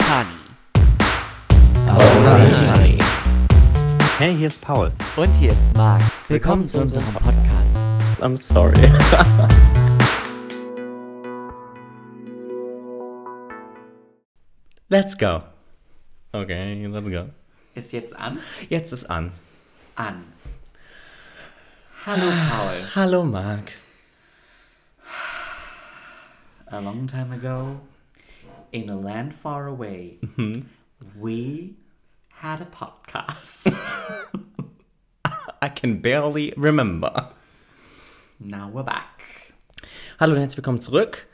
Honey. Alright. Hey, hier ist Paul. Und hier ist Marc. Willkommen zu unserem Podcast. I'm sorry. let's go. Okay, let's go. Ist jetzt an? Jetzt ist an. An. Hallo Paul. Hallo Marc. A long time ago, in a land far away, we had a podcast. I can barely remember. Now we're back. Hallo und herzlich willkommen zurück.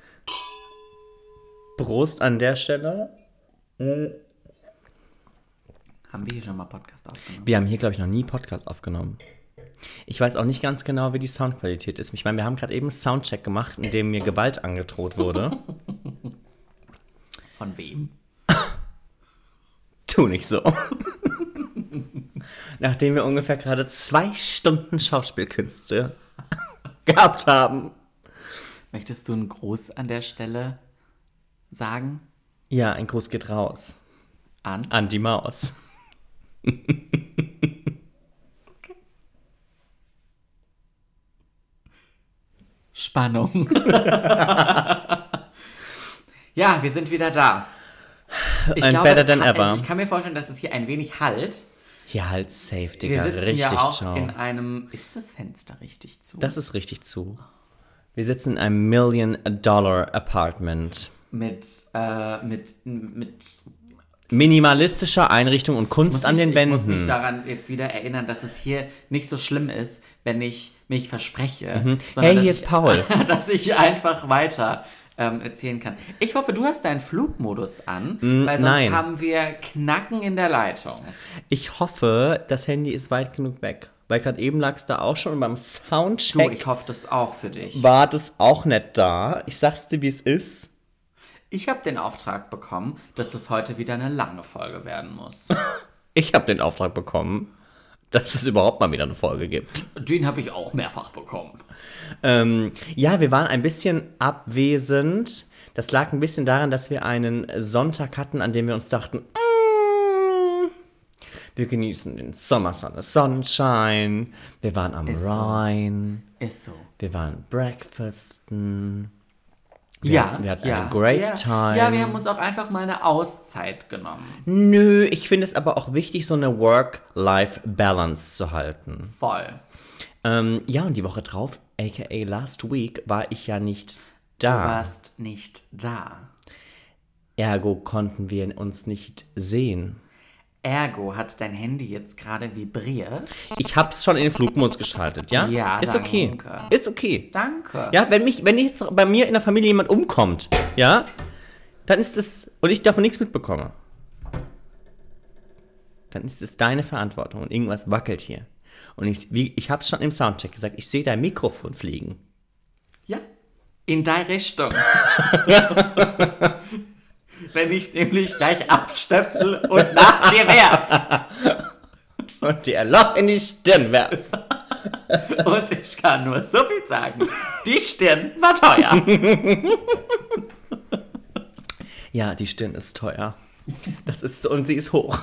Prost an der Stelle. Haben wir hier schon mal Podcast aufgenommen? Wir haben hier, glaube ich, noch nie Podcast aufgenommen. Ich weiß auch nicht ganz genau, wie die Soundqualität ist. Ich meine, wir haben gerade eben Soundcheck gemacht, in dem mir Gewalt angedroht wurde. Von wem? Tu nicht so. Nachdem wir ungefähr gerade zwei Stunden Schauspielkünste gehabt haben. Möchtest du einen Gruß an der Stelle sagen? Ja, ein Gruß geht raus. An? An die Maus. Spannung. ja, wir sind wieder da. Ich And better es than hat- ever. Ich kann mir vorstellen, dass es hier ein wenig halt. Hier halt safe, Wir Digga. sitzen Richtig ja auch ciao. in einem. Ist das Fenster richtig zu? Das ist richtig zu. Wir sitzen in einem Million-Dollar-Apartment. mit, äh, mit, mit. Minimalistischer Einrichtung und Kunst an den ich muss mich Wänden. daran jetzt wieder erinnern, dass es hier nicht so schlimm ist, wenn ich mich verspreche. Mhm. Hey, hier ist ich- Paul. dass ich einfach weiter ähm, erzählen kann. Ich hoffe, du hast deinen Flugmodus an, weil sonst Mm, nein. haben wir Knacken in der Leitung. Ich hoffe, das Handy ist weit genug weg. Weil gerade eben lag es da auch schon und beim Du, Soundcheck ich hoffe das auch für dich. war das auch nicht da. Ich sag's dir, wie es ist. Ich habe den Auftrag bekommen, dass das heute wieder eine lange Folge werden muss. Ich habe den Auftrag bekommen, dass es überhaupt mal wieder eine Folge gibt. Den habe ich auch mehrfach bekommen. Ähm, ja, wir waren ein bisschen abwesend. Das lag ein bisschen daran, dass wir einen Sonntag hatten, an dem wir uns dachten, mm, wir genießen den Sommer, Sonne, Sunshine. Wir waren am Ist so. Rhein. Ist so. Wir waren breakfasten. Wir, ja, wir hatten ja, eine great ja. time. Ja, wir haben uns auch einfach mal eine Auszeit genommen. Nö, ich finde es aber auch wichtig, so eine Work-Life-Balance zu halten. Voll. Ähm, ja, und die Woche drauf, aka last week, war ich ja nicht Du da. warst nicht da. Ergo konnten wir uns nicht sehen. Ergo hat dein Handy jetzt gerade vibriert. Ich hab's schon in den Flugmodus geschaltet, ja? Ja, Ist okay. danke. Ist okay. Danke. Ja, wenn mich, wenn jetzt bei mir in der Familie jemand umkommt, ja, dann ist es, und ich davon nichts mitbekomme, dann ist es deine Verantwortung und irgendwas wackelt hier. Und ich, wie, ich hab's schon im Soundcheck gesagt, ich sehe dein Mikrofon fliegen. Ja. In deine Richtung. Wenn ich es nämlich gleich abstöpsel und nach dir werf. Und dir ein Loch in die Stirn werf. Und ich kann nur so viel sagen. Die Stirn war teuer. Ja, die Stirn ist teuer. Das ist und sie ist hoch.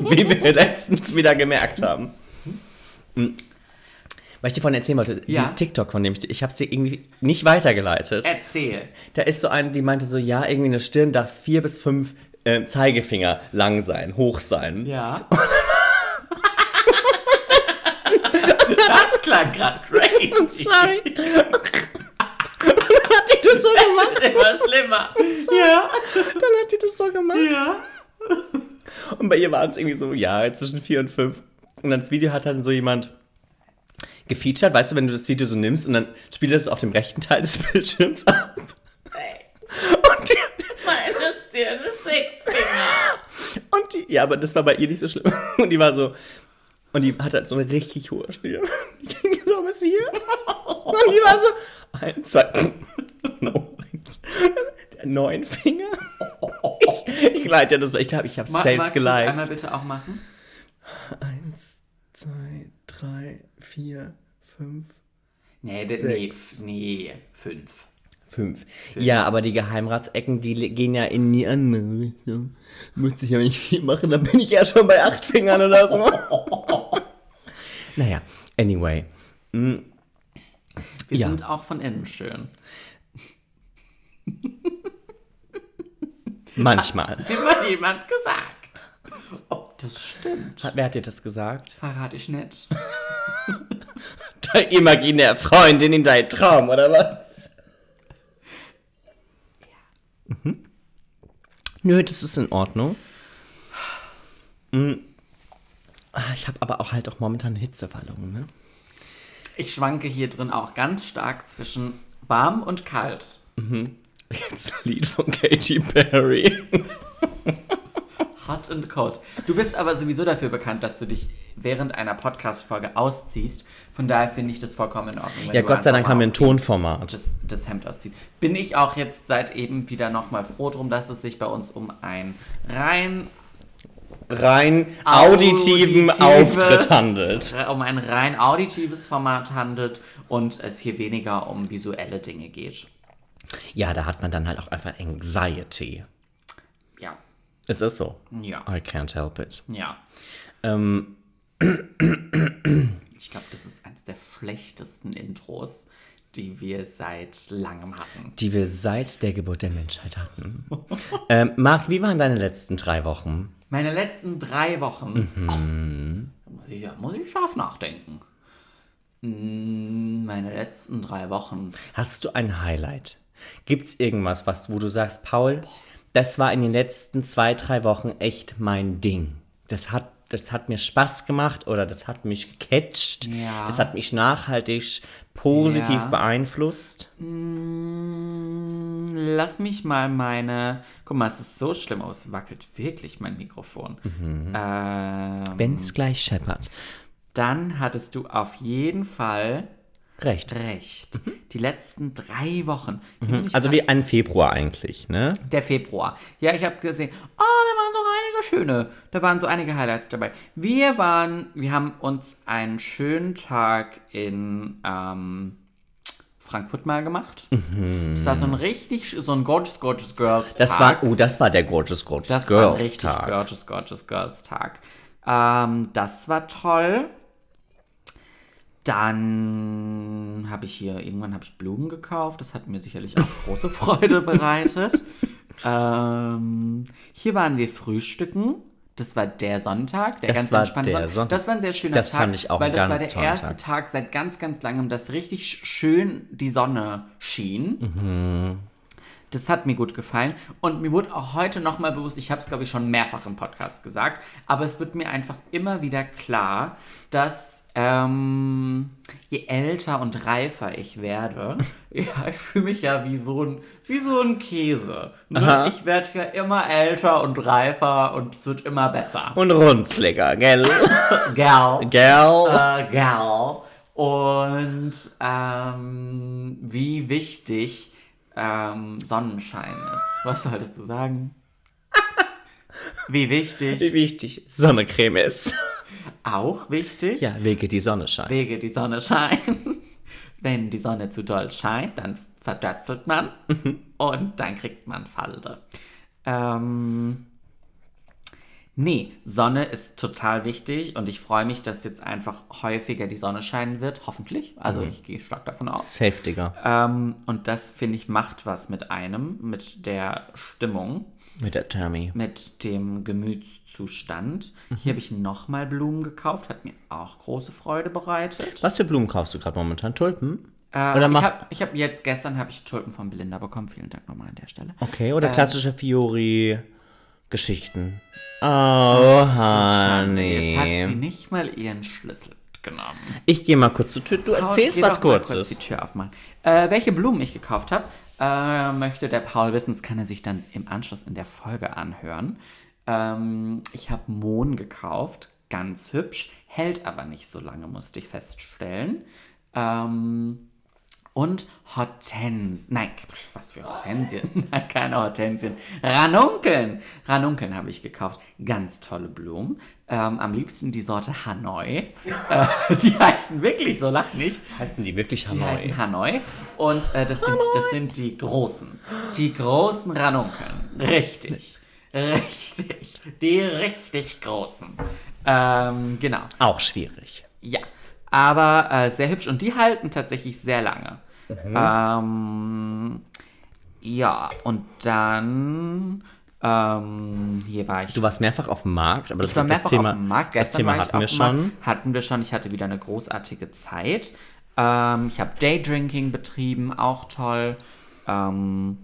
Wie wir letztens wieder gemerkt haben. Was ich dir vorhin erzählen wollte, Ja. dieses TikTok, von dem ich, ich habe es dir irgendwie nicht weitergeleitet. Erzähl. Da ist so eine, die meinte so, ja, irgendwie eine Stirn darf vier bis fünf äh, Zeigefinger lang sein, hoch sein. Ja. das klang gerade crazy. Sorry. dann hat die das so gemacht. Immer schlimmer. Ja. Dann hat die das so gemacht. Ja. Und bei ihr waren es irgendwie so, ja, zwischen vier und fünf. Und dann das Video hat dann so jemand gefeatured, weißt du, wenn du das Video so nimmst und dann spielt das auf dem rechten Teil des Bildschirms ab. Und die, Meine Stirn ist sechs Finger. und die, ja, aber das war bei ihr nicht so schlimm. Und die war so, und die hat halt so eine richtig hohe Stirn. Die ging so bis hier. Und die war so, eins, zwei, no, eins, neun Finger. Ich, ich leite ja das, ich glaube, ich habe selbst magst du das geliked. einmal bitte auch machen? Eins, zwei, drei, vier, fünf, Nee, das, nee, Sechs. f- nee, fünf. Fünf. Ja, aber die Geheimratsecken, die gehen ja in die andere Richtung. Müsste ich ja nicht viel machen, dann bin ich ja schon bei acht Fingern oder so. naja, anyway. Wir Ja. sind auch von innen schön. Manchmal. Immer jemand gesagt. Ob das stimmt, Hat- Wer hat dir das gesagt? verrate ich nicht. Deine imaginäre Freundin in deinem Traum, oder was? Mhm. Nö, das ist in Ordnung. Ah, Ich habe aber auch halt auch momentan Hitzewallungen, ne? Ich schwanke hier drin auch ganz stark zwischen warm und kalt. Jetzt ein Lied von Katy Perry. Hot and cold. Du bist aber sowieso dafür bekannt, dass du dich während einer Podcast-Folge ausziehst. Von daher finde ich das vollkommen in Ordnung. Ja, Gott sei Dank haben wir ein Tonformat. das, das Hemd ausziehst. Bin ich auch jetzt seit eben wieder nochmal froh drum, dass es sich bei uns um ein rein Rein auditiven Auftritt handelt. Um ein rein auditives Format handelt und es hier weniger um visuelle Dinge geht. Ja, da hat man dann halt auch einfach Anxiety. Es ist so. Ja. I can't help it. Ja. Ähm, Ich glaube, das ist eines der schlechtesten Intros, die wir seit langem hatten. die wir seit der Geburt der Menschheit hatten. ähm, Marc, wie waren deine letzten drei Wochen? Meine letzten drei Wochen. Mhm. Oh, da muss ich, muss ich scharf nachdenken. Mm, Meine letzten drei Wochen. Hast du ein Highlight? Gibt's irgendwas, was, wo du sagst, Paul, das war in den letzten zwei, drei Wochen echt mein Ding. Das hat, das hat mir Spaß gemacht oder das hat mich gecatcht. Ja. Das hat mich nachhaltig positiv Ja. beeinflusst. Mm, Lass mich mal meine. Guck mal, es ist so schlimm aus. Wackelt wirklich mein Mikrofon. Mhm. Ähm, Wenn's gleich scheppert. dann hattest du auf jeden Fall Recht. recht. Die letzten drei Wochen. Nicht Also wie ein Februar eigentlich, ne? Der Februar. Ja, ich habe gesehen, oh, da waren so einige schöne, da waren so einige Highlights dabei. Wir waren, wir haben uns einen schönen Tag in ähm, Frankfurt mal gemacht. Das war so ein richtig, so ein Gorgeous, Gorgeous Girls Das Tag. war, oh, das war der Gorgeous Gorgeous das war ein Girls richtig Tag. Gorgeous, Gorgeous Girls Tag. Ähm, das war toll. Dann habe ich hier, irgendwann habe ich Blumen gekauft. Das hat mir sicherlich auch große Freude bereitet. ähm, hier waren wir frühstücken. Das war der Sonntag, der Das ganz war entspannte der Sonntag. Das war ein sehr schöner Das Tag. fand ich auch weil das war der erste Tag. Tag seit ganz, ganz langem, dass richtig sch- schön die Sonne schien. Mhm. Das hat mir gut gefallen. Und mir wurde auch heute nochmal bewusst, ich habe es, glaube ich, schon mehrfach im Podcast gesagt, aber es wird mir einfach immer wieder klar, dass ähm, je älter und reifer ich werde, ja, ich fühle mich ja wie so ein, wie so ein Käse. Ne? Ich werde ja immer älter und reifer und es wird immer besser. Und runzliger, gell? Gal. gell? Äh, gal. Und ähm, wie wichtig ähm, Sonnenschein ist. Was solltest du sagen? Wie wichtig? Wie wichtig Sonnencreme ist. Auch wichtig? Ja, wege die Sonne scheint. Wege die Sonne scheint. Wenn die Sonne zu doll scheint, dann verdötzelt man und dann kriegt man Falde. Ähm, nee, Sonne ist total wichtig und ich freue mich, dass jetzt einfach häufiger die Sonne scheinen wird, hoffentlich. Also ich gehe stark davon aus. Safe, Digga. Ähm, und das, finde ich, macht was mit einem, mit der Stimmung, Mit der Tammy. mit dem Gemütszustand. Hier habe ich nochmal Blumen gekauft, hat mir auch große Freude bereitet. Was für Blumen kaufst du gerade momentan? Tulpen? Äh, Oder ich mach- habe ich hab jetzt, gestern habe ich Tulpen von Belinda bekommen. Vielen Dank nochmal an der Stelle. Okay, oder klassische Fiori-Geschichten? Oh, Jetzt hat sie honey. nicht mal ihren Schlüssel genommen. Ich gehe mal kurz zur Tür. Du erzählst was Kurzes. Kurz die Tür aufmachen. Äh, welche Blumen ich gekauft habe, äh, möchte der Paul wissen. Das kann er sich dann im Anschluss in der Folge anhören. Ähm, ich habe Mohn gekauft. Ganz hübsch. Hält aber nicht so lange, musste ich feststellen. Ähm, und Hortensien. Nein, was für Hortensien? Nein, keine Hortensien. Ranunkeln. Ranunkeln habe ich gekauft. Ganz tolle Blumen. Ähm, am liebsten die Sorte Hanoi. Äh, die heißen wirklich so, lach nicht. Heißen die wirklich Die heißen Hanoi. Und äh, das, sind, das sind die Großen. Die großen Ranunkeln. Richtig. Richtig. Die richtig Großen. Ähm, genau. Auch schwierig. Ja. Aber äh, sehr hübsch. Und die halten tatsächlich sehr lange. Ähm, ja, und dann. Ähm, hier war ich. Du warst mehrfach auf dem Markt, aber Ich war das, Thema, auf dem Markt. das Gestern Thema war ich hatten wir schon. Hatten wir schon. Ich hatte wieder eine großartige Zeit. Ähm, ich habe Daydrinking betrieben, auch toll. Ähm,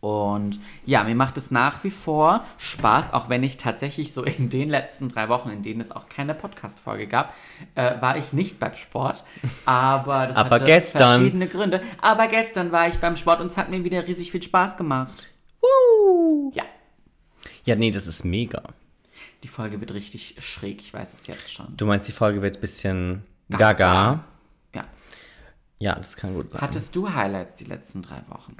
und ja, mir macht es nach wie vor Spaß, auch wenn ich tatsächlich so in den letzten drei Wochen, in denen es auch keine Podcast-Folge gab, äh, war ich nicht beim Sport. Aber das Aber hatte gestern. verschiedene Gründe. Aber gestern war ich beim Sport und es hat mir wieder riesig viel Spaß gemacht. Ja, Ja, nee, das ist mega. die Folge wird richtig schräg, ich weiß es jetzt schon. Du meinst, die Folge wird ein bisschen Gaga. gaga? Ja. Ja, das kann gut sein. Hattest du Highlights die letzten drei Wochen?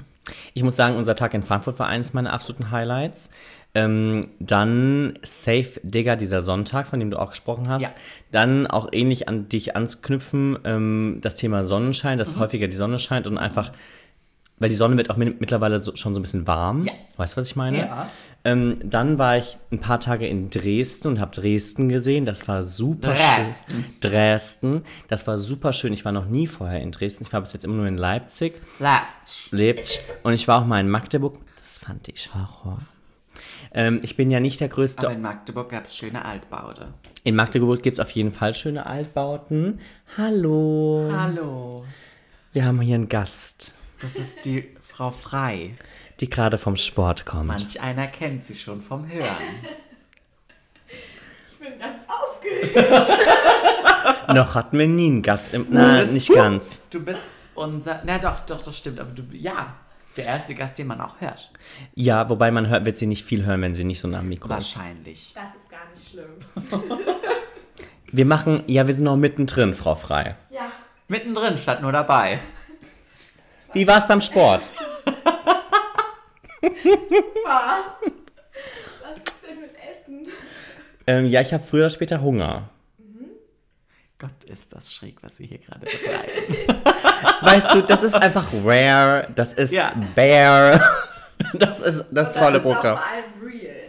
Ich muss sagen, unser Tag in Frankfurt war eines meiner absoluten Highlights. Ähm, dann Safe Digger, dieser Sonntag, von dem du auch gesprochen hast. Ja. Dann auch ähnlich an dich anzuknüpfen, ähm, das Thema Sonnenschein, dass häufiger die Sonne scheint und einfach, weil die Sonne wird auch mit, mittlerweile so, schon so ein bisschen warm. Ja. Weißt du, was ich meine? Ja. Ähm, dann war ich ein paar Tage in Dresden und habe Dresden gesehen. Das war super Dresden. schön. Dresden. Das war super schön. Ich war noch nie vorher in Dresden. Ich war bis jetzt immer nur in Leipzig. Leipzig. Und ich war auch mal in Magdeburg. Das fand ich Horror. Ähm, ich bin ja nicht der größte. Aber in Magdeburg gab es schöne Altbaute. in Magdeburg gibt es auf jeden Fall schöne Altbauten. Hallo. Hallo. Wir haben hier einen Gast, Das ist die Frau Frei. die gerade vom Sport kommt. Manch einer kennt sie schon vom Hören. Ich bin ganz aufgeregt. Noch hatten wir nie einen Gast. Im, nein, bist nicht du- ganz. Du bist unser. Na doch, doch, das stimmt. Aber du. Ja. Der erste Gast, den man auch hört. Ja, wobei man hört, wird sie nicht viel hören, wenn sie nicht so nah am Mikro ist. Wahrscheinlich. Das ist gar nicht schlimm. Wir machen, ja, wir sind noch mittendrin, Frau Frei. Ja. Mittendrin statt nur dabei. Wie war es beim Sport? Super. Was ist denn mit Essen? ähm, ja, ich habe früher oder später Hunger. Gott, ist das schräg, was sie hier gerade betreiben. Weißt du, das ist einfach rare, das ist Ja. bare, das ist das, volle das ist auch Programm.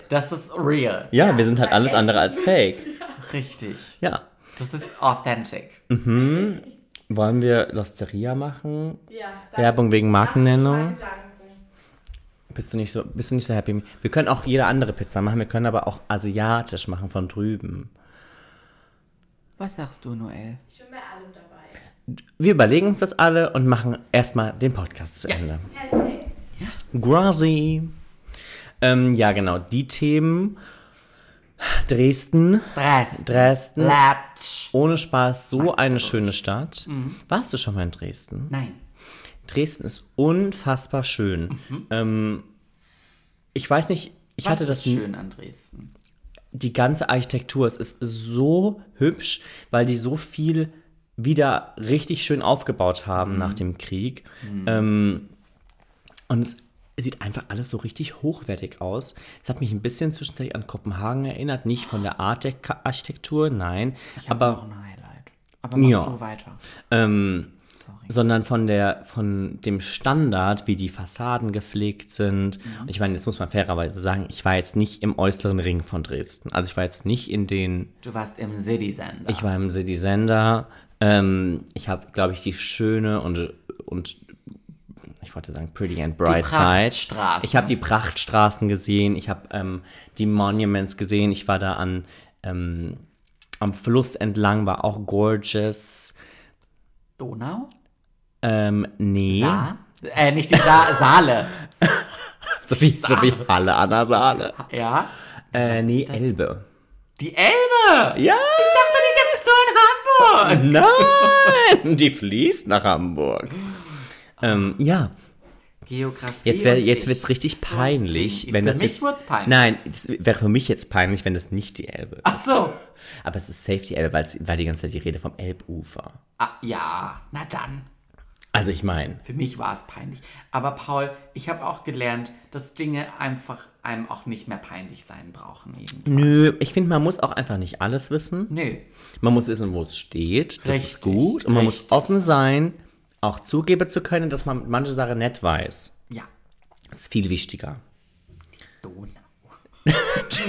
Das ist real. Ja, wir sind halt alles andere als fake. Richtig. Ja. Das ist authentic. Wollen wir Losteria machen? Ja. Werbung wegen Markennennung? Danke. Bist du nicht so, bist du nicht so happy? Wir können auch jede andere Pizza machen, wir können aber auch asiatisch machen von drüben. Was sagst du, Noel? Ich bin bei allem dabei. Wir überlegen uns das alle und machen erstmal den Podcast zu Ende. Perfekt. Grazi. Ähm, ja, genau, die Themen. Dresden, Dresden. Dresden. Latsch. Ohne Spaß, so eine schöne Stadt. Warst du schon mal in Dresden? Nein. Dresden ist unfassbar schön. Ähm, ich weiß nicht, ich Was hatte das ist schön an Dresden. die ganze Architektur, es ist so hübsch, weil die so viel wieder richtig schön aufgebaut haben nach dem Krieg. Ähm, und es sieht einfach alles so richtig hochwertig aus. Es hat mich ein bisschen zwischenzeitlich an Kopenhagen erinnert, nicht von der Art der Architektur, nein, Ich habe noch aber ein Highlight. Aber mach Ja. du weiter. ähm, sondern von der von dem Standard, wie die Fassaden gepflegt sind. Mhm. Und ich meine, jetzt muss man fairerweise sagen, ich war jetzt nicht im äußeren Ring von Dresden. Also ich war jetzt nicht in den Du warst im City Sender. Ich war im City Sender. Ähm, ich habe, glaube ich, die schöne und, und ich wollte sagen Pretty and Bright Side. Prachtstraßen. Ich habe die Prachtstraßen gesehen. Ich habe ähm, die Monuments gesehen. Ich war da an ähm, am Fluss entlang, war auch gorgeous. Donau? Ähm, nee. Sa? Äh, nicht die Sa Saale. So wie, so wie Halle an der Saale. Ja? Äh, nee? Elbe. Die Elbe! Ja! Ich dachte, die gibt es nur in Hamburg. Nein! Die fließt nach Hamburg. Ähm, ja. Geografie. Jetzt, wär, jetzt wird es richtig peinlich, wenn Für das mich jetzt. peinlich. Nein, es wäre für mich jetzt peinlich, wenn das nicht die Elbe ist. Ach so. Aber es ist safe die Elbe, weil's- weil die ganze Zeit die Rede vom Elbufer. Ah, ja, na dann. Also ich meine, Für mich war es peinlich. Aber Paul, ich habe auch gelernt, dass Dinge einfach einem auch nicht mehr peinlich sein brauchen. Irgendwie. nö, ich finde, man muss auch einfach nicht alles wissen. Nö. Man muss wissen, wo es steht. Das Richtig, ist gut. Und man muss richtig. offen sein auch zugeben zu können, dass man manche Sachen nicht weiß. Ja. Das ist viel wichtiger. Donau.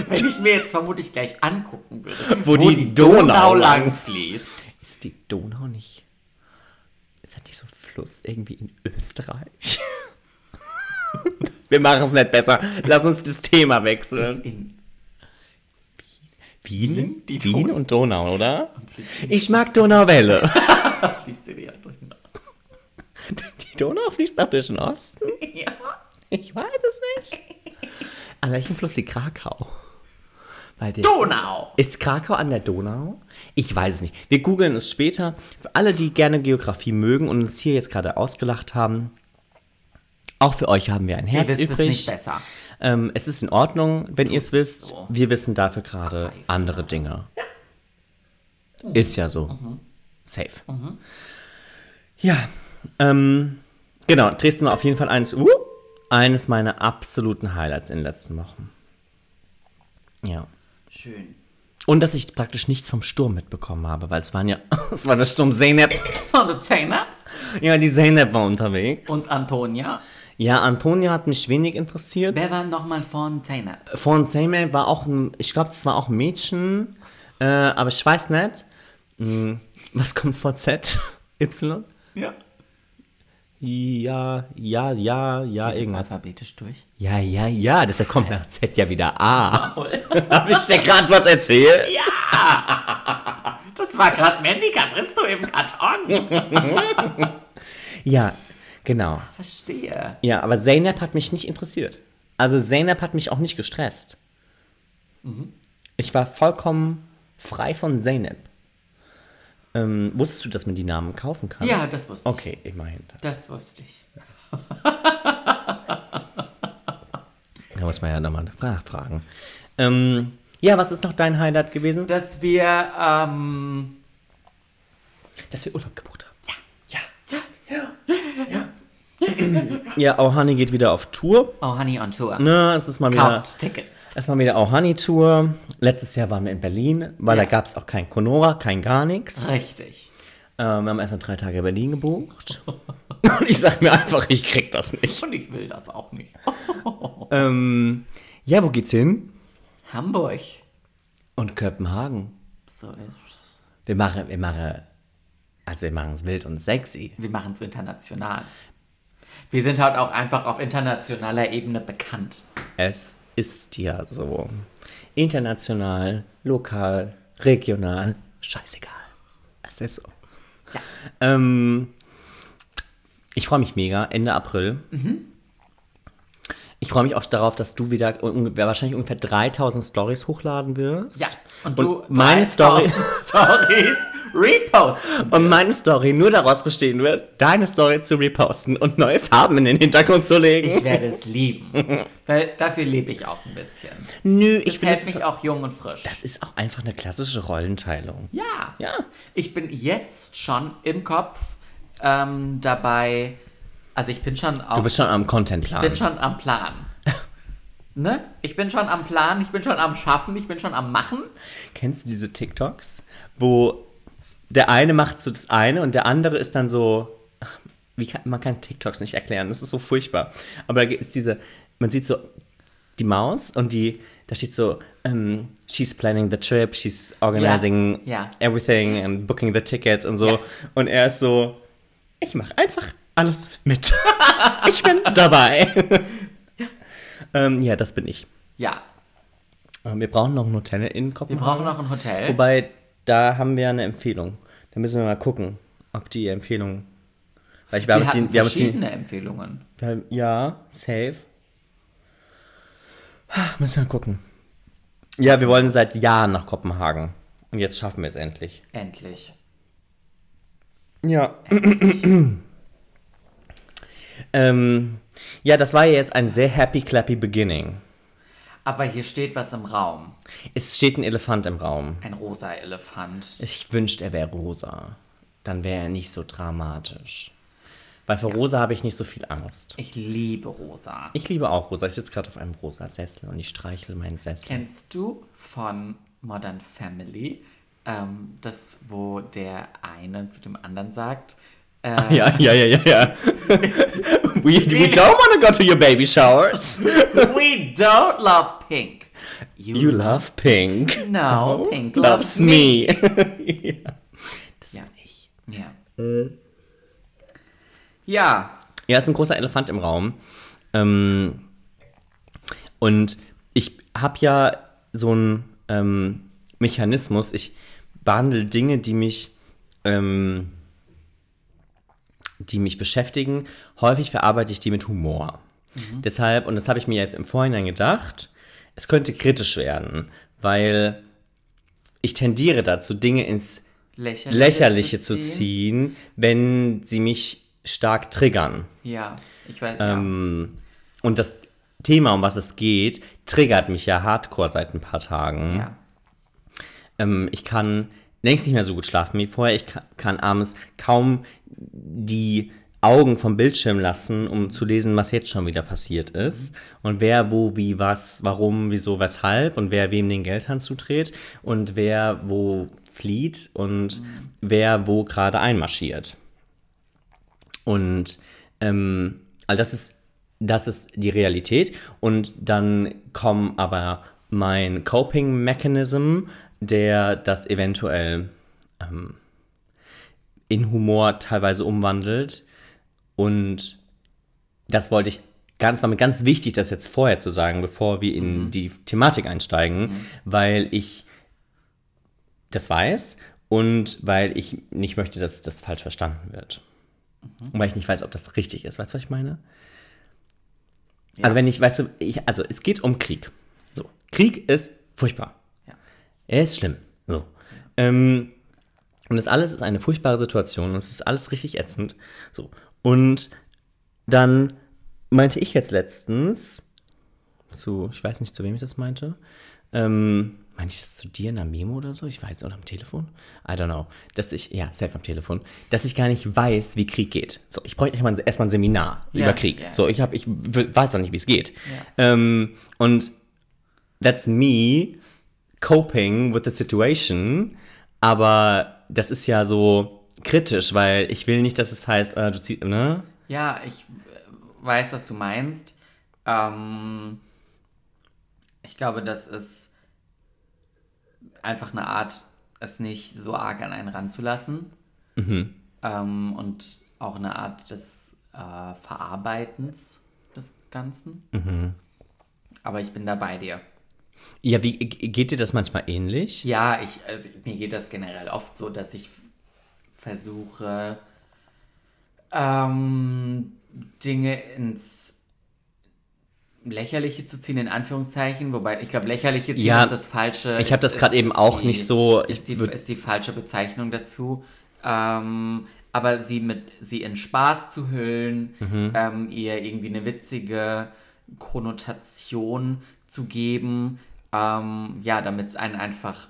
Wenn ich mir jetzt vermutlich gleich angucken würde, Wo die Donau lang lang fließt. Ist die Donau nicht. Ist das nicht so ein Fluss irgendwie in Österreich? Wir machen es nicht besser. Lass uns das Thema wechseln. Wien? die Wien Donau. und Donau, oder? Ich mag Donauwelle. fließt die ja durch den Osten. Die Donau fließt durch den Osten? Ja. Ich weiß es nicht. An welchem Fluss die Krakau? Donau. Ist Krakau an der Donau? Ich weiß es nicht. Wir googeln es später. Für alle, die gerne Geografie mögen und uns hier jetzt gerade ausgelacht haben, auch für euch haben wir ein Ihr Herz es übrig. nicht besser. Ähm, es ist in Ordnung, wenn ihr es wisst. so. Wir wissen dafür gerade andere Dinge. Ist ja so. Safe. Ja, ähm, genau. Dresden war auf jeden Fall eines, uh, eines meiner absoluten Highlights in den letzten Wochen. Ja. Schön. Und dass ich praktisch nichts vom Sturm mitbekommen habe, weil es waren ja, es war der Sturm Zeynep. Von der Zähne Ja, die Zeynep war unterwegs. und Antonia. Ja, Antonia hat mich wenig interessiert. Wer war nochmal von Zähne? Von Zeynep war auch ein, ich glaube, das war auch ein Mädchen, äh, aber ich weiß nicht. Hm, was kommt vor Z? Y? Ja. Ja, ja, ja, ja, Geht das irgendwas. alphabetisch durch? Ja, ja, ja, deshalb kommt nach Z ja wieder A. Habe ich dir gerade was erzählt? Das war gerade Mandy Capristo im Karton. Ja, genau. Verstehe. Ja, aber Zeynep hat mich nicht interessiert. Also Zeynep hat mich auch nicht gestresst. Ich war vollkommen frei von Zeynep. Ähm, wusstest du, dass man die Namen kaufen kann? Ja, das wusste ich. Okay, immerhin. Das. Das wusste ich. Da muss man ja nochmal nachfragen. Ähm, ja, was ist noch dein Highlight gewesen? Dass wir, ähm, Dass wir Urlaub gebucht haben. Ja. Auch Honey geht wieder auf Tour. oh Honey on Tour. Ne, es ist mal wieder, Kauft Tickets. erstmal wieder auch Honey Tour. Letztes Jahr waren wir in Berlin, weil Ja. da gab es auch kein Conora, kein gar nichts. Richtig. Ähm, wir haben erstmal drei Tage Berlin gebucht. Und ich sag mir einfach, ich krieg das nicht. Und ich will das auch nicht. Ähm, ja, wo geht's hin? Hamburg. Und Kopenhagen. So ist. Wir machen, wir machen, also wir machen es wild und sexy. Wir machen es international. Wir sind halt auch einfach auf internationaler Ebene bekannt. Es ist ja so. International, lokal, regional, scheißegal. Es ist so. Ähm, ich freue mich mega, Ende April. Ich freue mich auch darauf, dass du wieder wahrscheinlich ungefähr 3000 Stories hochladen wirst. Ja. Und du meine 3000 Story Stories reposten. und meine Story nur daraus bestehen wird, deine Story zu reposten und neue Farben in den Hintergrund zu legen. Ich werde es lieben. Weil dafür lebe ich auch ein bisschen. Nö, ich Ich finde mich auch jung und frisch. das ist auch einfach eine klassische Rollenteilung. Ja. Ja. Ich bin jetzt schon im Kopf ähm, dabei. Also ich bin schon auf. Du bist schon am Content ich bin schon am Plan. ne? Ich bin schon am Plan, ich bin schon am Schaffen, ich bin schon am Machen. Kennst du diese TikToks, wo der eine macht so das eine und der andere ist dann so. Wie kann, man kann TikToks nicht erklären, das ist so furchtbar. Aber da ist diese, man sieht so die Maus und die, da steht so, ähm, she's planning the trip, she's organizing ja. everything and booking the tickets und so. Ja. Und er ist so, ich mache einfach alles mit. ich bin dabei. ähm, ja, das bin ich. Ja, Ähm, Wir brauchen noch ein Hotel in wir Kopenhagen. brauchen noch ein Hotel. Wobei, da haben wir eine Empfehlung. Da müssen wir mal gucken, ob die Empfehlung. Weil ich, wir, wir haben die, wir haben verschiedene Empfehlungen. wir haben, Ja, safe. Müssen wir mal gucken. Ja, wir wollen seit Jahren nach Kopenhagen. Und jetzt schaffen wir es endlich. Endlich. Ja. ähm, ja, das war ja jetzt ein sehr happy clappy beginning. Aber hier steht was im Raum. Es steht ein Elefant im Raum. Ein rosa Elefant. Ich wünschte, er wäre rosa. Dann wäre er nicht so dramatisch. Weil für rosa habe ich nicht so viel Angst. Ich liebe rosa. Ich liebe auch rosa. Ich sitze gerade auf einem rosa Sessel und ich streichle meinen Sessel. Kennst du von Modern Family ähm, das, wo der eine zu dem anderen sagt, Ja, ja, ja, ja, ja. we, we don't want to go to your baby showers. We don't love pink. You love pink. No, pink Loves loves me. ja. Das Ja. bin ich. Ja. Ja. Ja, ist ein großer Elefant im Raum. Ähm, und ich habe ja so einen ähm, Mechanismus. Ich behandle Dinge, die mich, ähm, die mich beschäftigen. Häufig verarbeite ich die mit Humor. Deshalb, und das habe ich mir jetzt im Vorhinein gedacht, es könnte kritisch werden, weil ich tendiere dazu, Dinge ins Lächerliche, Lächerliche zu ziehen, wenn sie mich stark triggern. Ja, ich weiß. Ähm, und das Thema, um was es geht, triggert mich ja hardcore seit ein paar Tagen. ja. ja. Ähm, ich kann längst nicht mehr so gut schlafen wie vorher. Ich kann, abends kaum die Augen vom Bildschirm lassen, um zu lesen, was jetzt schon wieder passiert ist. Und wer, wo, wie, was, warum, wieso, weshalb und wer wem den Geldhand zudreht und wer wo flieht und wer wo gerade einmarschiert. Und ähm, also das ist das ist die Realität. Und dann kommt aber mein Coping Mechanism, der das eventuell ähm, in Humor teilweise umwandelt. Und das wollte ich ganz, war mir ganz wichtig, das jetzt vorher zu sagen, bevor wir in die Thematik einsteigen, weil ich das weiß und weil ich nicht möchte, dass das falsch verstanden wird. Und weil ich nicht weiß, ob das richtig ist. Weißt du, was ich meine? Also wenn ich, weißt du, ich, also es geht um Krieg. So. Krieg ist furchtbar. Ja. Er ist schlimm. So. Ähm, und das alles ist eine furchtbare Situation und es ist alles richtig ätzend. So. Und dann meinte ich jetzt letztens zu, ich weiß nicht, zu wem ich das meinte, ähm, meinte ich das zu dir in einer Memo oder so? Ich weiß, oder am Telefon? I don't know. Dass ich, ja, safe am Telefon, dass ich gar nicht weiß, wie Krieg geht. So, ich bräuchte erstmal ein Seminar Ja, über Krieg. ja. So, ich habe, ich weiß noch nicht, wie es geht. Ähm, und that's me coping with the situation, aber das ist ja so kritisch, weil ich will nicht, dass es heißt, äh, du ziehst, ne? Ja, ich äh, weiß, was du meinst. Ähm, ich glaube, das ist einfach eine Art, es nicht so arg an einen ranzulassen. Ähm, und auch eine Art des äh, Verarbeitens des Ganzen. Aber ich bin da bei dir. Ja, wie geht dir das manchmal ähnlich? Ja, ich, also mir geht das generell oft so, dass ich versuche, ähm, Dinge ins Lächerliche zu ziehen, in Anführungszeichen, wobei ich glaube, lächerliche ziehen Ja, ist das falsche. ich hab ist- das grad eben ist auch die- nicht so- Ist die, ist die falsche Bezeichnung dazu. Ähm, aber sie mit sie in Spaß zu hüllen, Mhm. ähm, ihr irgendwie eine witzige Konnotation zu geben, ähm, ja, damit es einen einfach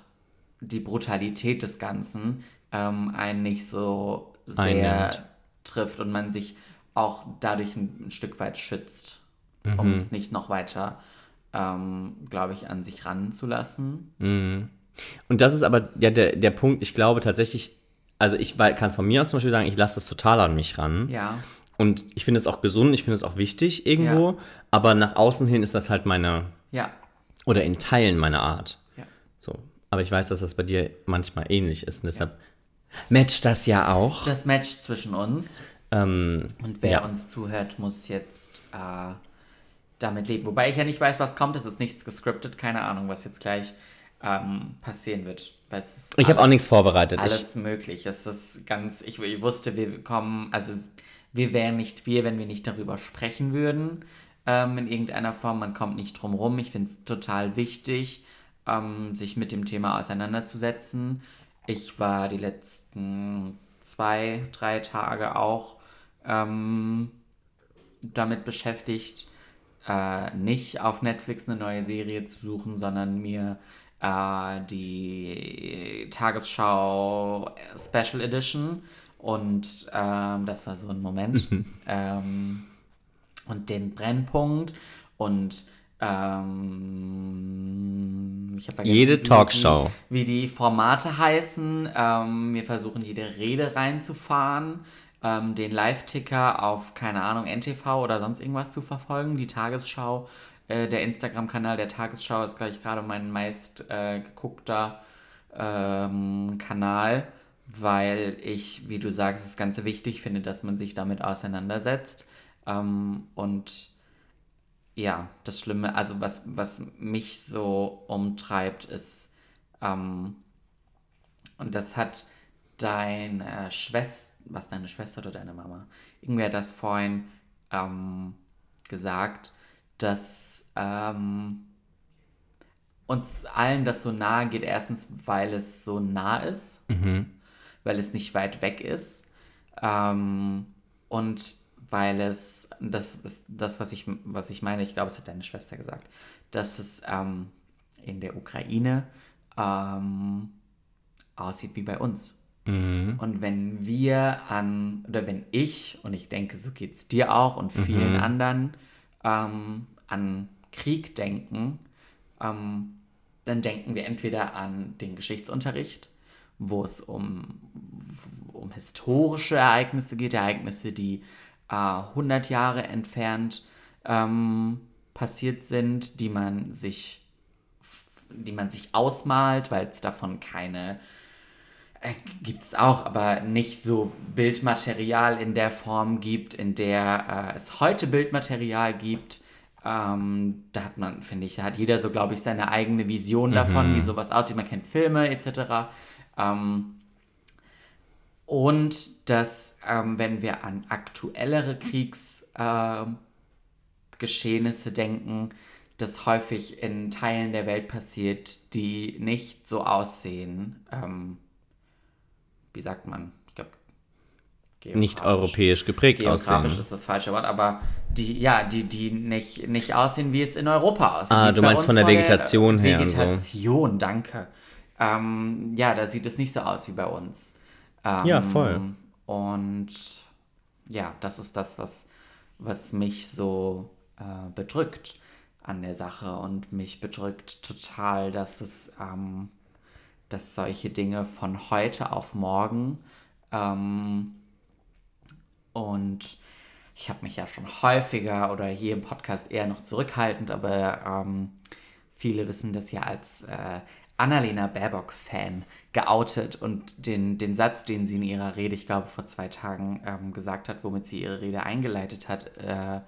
die Brutalität des Ganzen ähm, einen nicht so sehr Einnimmt. trifft und man sich auch dadurch ein, ein Stück weit schützt, Mhm. um es nicht noch weiter, ähm, glaube ich, an sich ranzulassen. Und das ist aber ja, der, der Punkt, ich glaube tatsächlich, also ich kann von mir aus zum Beispiel sagen, ich lasse das total an mich ran. Ja, Und ich finde es auch gesund, ich finde es auch wichtig irgendwo, Ja. aber nach außen hin ist das halt meine, ja, oder in Teilen meine Art. ja. So. Aber ich weiß, dass das bei dir manchmal ähnlich ist und deshalb matcht das ja auch. Das Match zwischen uns. Ähm, Und wer ja. uns zuhört, muss jetzt äh, damit leben. Wobei ich ja nicht weiß, was kommt. Es ist nichts gescriptet. Keine Ahnung, was jetzt gleich ähm, passieren wird. Ich habe auch nichts vorbereitet. Alles möglich. Es ist ganz. Ich, ich wusste, wir kommen. Also, wir wären nicht wir, wenn wir nicht darüber sprechen würden. Ähm, in irgendeiner Form. Man kommt nicht drum rum. Ich finde es total wichtig, ähm, sich mit dem Thema auseinanderzusetzen. Ich war die letzten zwei, drei Tage auch ähm, damit beschäftigt, äh, nicht auf Netflix eine neue Serie zu suchen, sondern mir äh, die Tagesschau Special Edition und ähm, das war so ein Moment ähm, und den Brennpunkt und ähm, ich vergessen, Jede wie Talkshow. Die, wie die Formate heißen. Ähm, wir versuchen jede Rede reinzufahren. ähm, den Live-Ticker auf, keine Ahnung, NTV oder sonst irgendwas zu verfolgen. Die Tagesschau, äh, der Instagram-Kanal der Tagesschau ist, glaube ich, gerade mein meist äh, geguckter ähm, Kanal, weil ich, wie du sagst, das Ganze wichtig finde, dass man sich damit auseinandersetzt. Ähm, und ja, das Schlimme, also was, was mich so umtreibt, ist, ähm, und das hat deine Schwester, was deine Schwester oder deine Mama, irgendwie hat das vorhin ähm, gesagt, dass ähm, uns allen das so nahe geht. Erstens, weil es so nah ist, weil es nicht weit weg ist. Ähm, und weil es, das ist das, was ich, was ich meine, ich glaube, es hat deine Schwester gesagt, dass es ähm, in der Ukraine ähm, aussieht wie bei uns. Und wenn wir an, oder wenn ich, und ich denke, so geht es dir auch und vielen anderen, ähm, an Krieg denken, ähm, dann denken wir entweder an den Geschichtsunterricht, wo es um, um historische Ereignisse geht, Ereignisse, die äh, 100 Jahre entfernt ähm, passiert sind, die man sich, die man sich ausmalt, weil es davon keine äh, gibt es auch, aber nicht so Bildmaterial in der Form gibt, in der äh, es heute Bildmaterial gibt. Ähm, da hat man, finde ich, da hat jeder so, glaube ich, seine eigene Vision davon, wie sowas aussieht. Man kennt Filme etc. Ähm, und dass, ähm, wenn wir an aktuellere Kriegsgeschehnisse Geschehnisse denken, das häufig in Teilen der Welt passiert, die nicht so aussehen. Ähm, wie sagt man? Ich glaube, Nicht europäisch geprägt Geografisch aussehen. ist das falsche Wort, aber die, ja, die, die nicht, nicht aussehen, wie es in Europa aussieht. Ah, du meinst von der Vegetation her und so. Vegetation, danke. Ähm, ja, da sieht es nicht so aus wie bei uns. Ähm, Ja, voll. Und ja, das ist das, was, was mich so äh, bedrückt an der Sache und mich bedrückt total, dass es, ähm, dass solche Dinge von heute auf morgen ähm, und ich habe mich ja schon häufiger oder hier im Podcast eher noch zurückhaltend, aber ähm, viele wissen das ja als äh, Annalena Baerbock-Fan geoutet und den, den Satz, den sie in ihrer Rede, ich glaube vor zwei Tagen ähm, gesagt hat, womit sie ihre Rede eingeleitet hat, äh,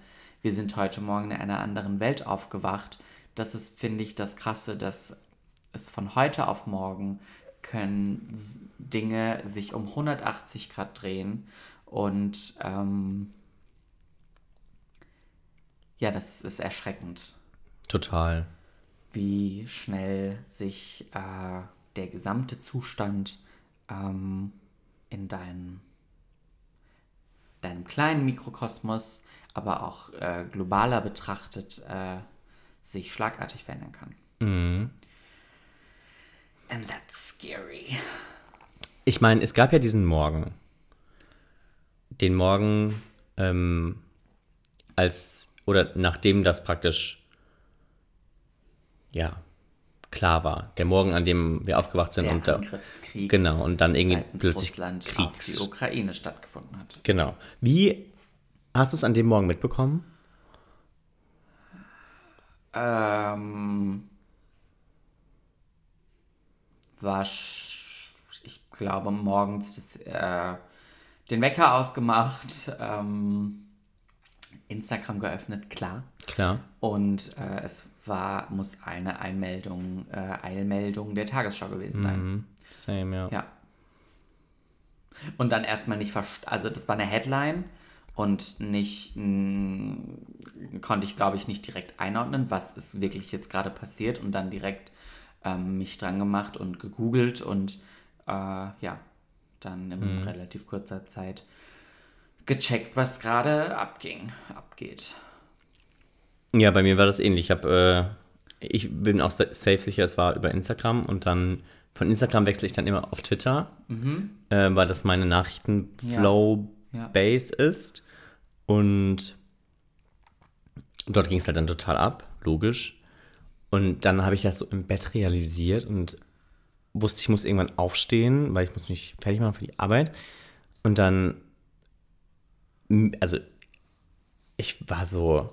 wir sind heute Morgen in einer anderen Welt aufgewacht. Das ist, finde ich, das Krasse, dass es von heute auf morgen können Dinge sich um 180 Grad drehen und ähm, ja, das ist erschreckend, Total. Wie schnell sich äh, der gesamte Zustand ähm, in deinem, deinem kleinen Mikrokosmos, aber auch äh, globaler betrachtet, äh, sich schlagartig verändern kann. Mhm. And that's scary. Ich meine, es gab ja diesen Morgen. Den Morgen, ähm, als, oder nachdem das praktisch, ja, klar war. Der Morgen, an dem wir aufgewacht sind Der und da, Angriffskrieg genau, und dann irgendwie plötzlich Russland auf Kriegs. die Ukraine stattgefunden hat. Genau. Wie hast du es an dem Morgen mitbekommen? Ähm, war, ich glaube, morgens das, äh, den Wecker ausgemacht, ähm, Instagram geöffnet, klar. Klar. Und äh, es war, muss eine Einmeldung, äh, Eilmeldung der Tagesschau gewesen sein. Mhm. Same, ja. Ja. Und dann erstmal nicht verstanden, also das war eine Headline und nicht, konnte ich glaube ich nicht direkt einordnen, was ist wirklich jetzt gerade passiert und dann direkt ähm, mich dran gemacht und gegoogelt und äh, ja, dann in relativ kurzer Zeit gecheckt, was gerade abging, abgeht. Ja, bei mir war das ähnlich. Ich, hab, äh, ich bin auch sa- safe sicher, es war über Instagram und dann von Instagram wechsle ich dann immer auf Twitter, äh, weil das meine Nachrichtenflow-Base ist. Und dort ging es halt dann total ab, logisch. Und dann habe ich das so im Bett realisiert und wusste, ich muss irgendwann aufstehen, weil ich muss mich fertig machen für die Arbeit. Und dann also ich war so,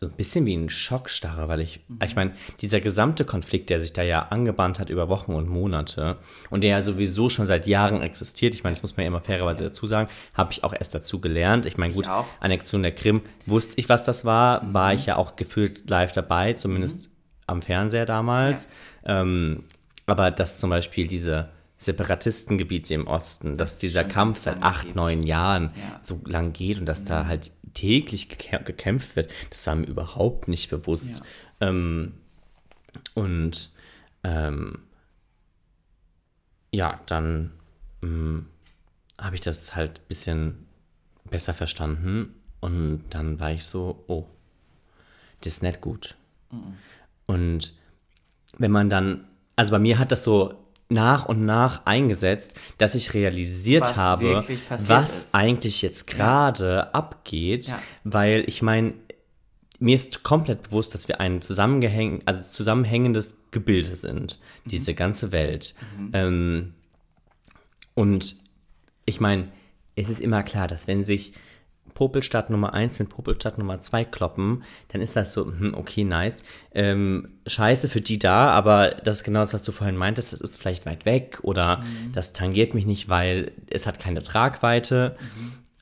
so ein bisschen wie ein Schockstarre, weil ich, ich meine, dieser gesamte Konflikt, der sich da ja angebahnt hat über Wochen und Monate und der ja sowieso schon seit Jahren existiert, ich meine, das muss man ja immer fairerweise dazu sagen, habe ich auch erst dazu gelernt. Ich meine, gut, auch. Annexion der Krim, wusste ich, was das war, war ich ja auch gefühlt live dabei, zumindest am Fernseher damals. Ähm, aber dass zum Beispiel diese Separatistengebiete im Osten, dass dieser Kampf seit acht, gibt. neun Jahren Ja. so lang geht und dass da halt täglich gekä- gekämpft wird, das war mir überhaupt nicht bewusst. Ähm, und ähm, ja, dann ähm, habe ich das halt ein bisschen besser verstanden und dann war ich so, oh, das ist nicht gut. Und wenn man dann, also bei mir hat das so nach und nach eingesetzt, dass ich realisiert Was habe, was ist. eigentlich jetzt gerade abgeht, Ja. weil ich meine, mir ist komplett bewusst, dass wir ein zusammengehäng also zusammenhängendes Gebilde sind, Mhm. diese ganze Welt. Ähm, und ich meine, es ist immer klar, dass wenn sich Popelstadt Nummer 1 mit Popelstadt Nummer 2 kloppen, dann ist das so, hm, okay, nice. Ähm, scheiße für die da, aber das ist genau das, was du vorhin meintest, das ist vielleicht weit weg oder das tangiert mich nicht, weil es hat keine Tragweite.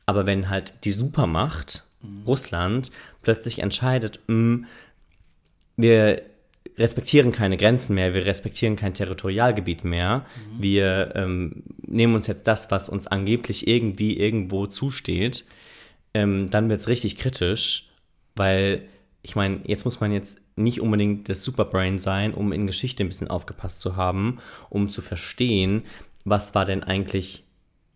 Aber wenn halt die Supermacht, Russland, plötzlich entscheidet, hm, wir respektieren keine Grenzen mehr, wir respektieren kein Territorialgebiet mehr, wir ähm, nehmen uns jetzt das, was uns angeblich irgendwie irgendwo zusteht, ähm, dann wird es richtig kritisch, weil ich meine, jetzt muss man jetzt nicht unbedingt das Superbrain sein, um in Geschichte ein bisschen aufgepasst zu haben, um zu verstehen, was war denn eigentlich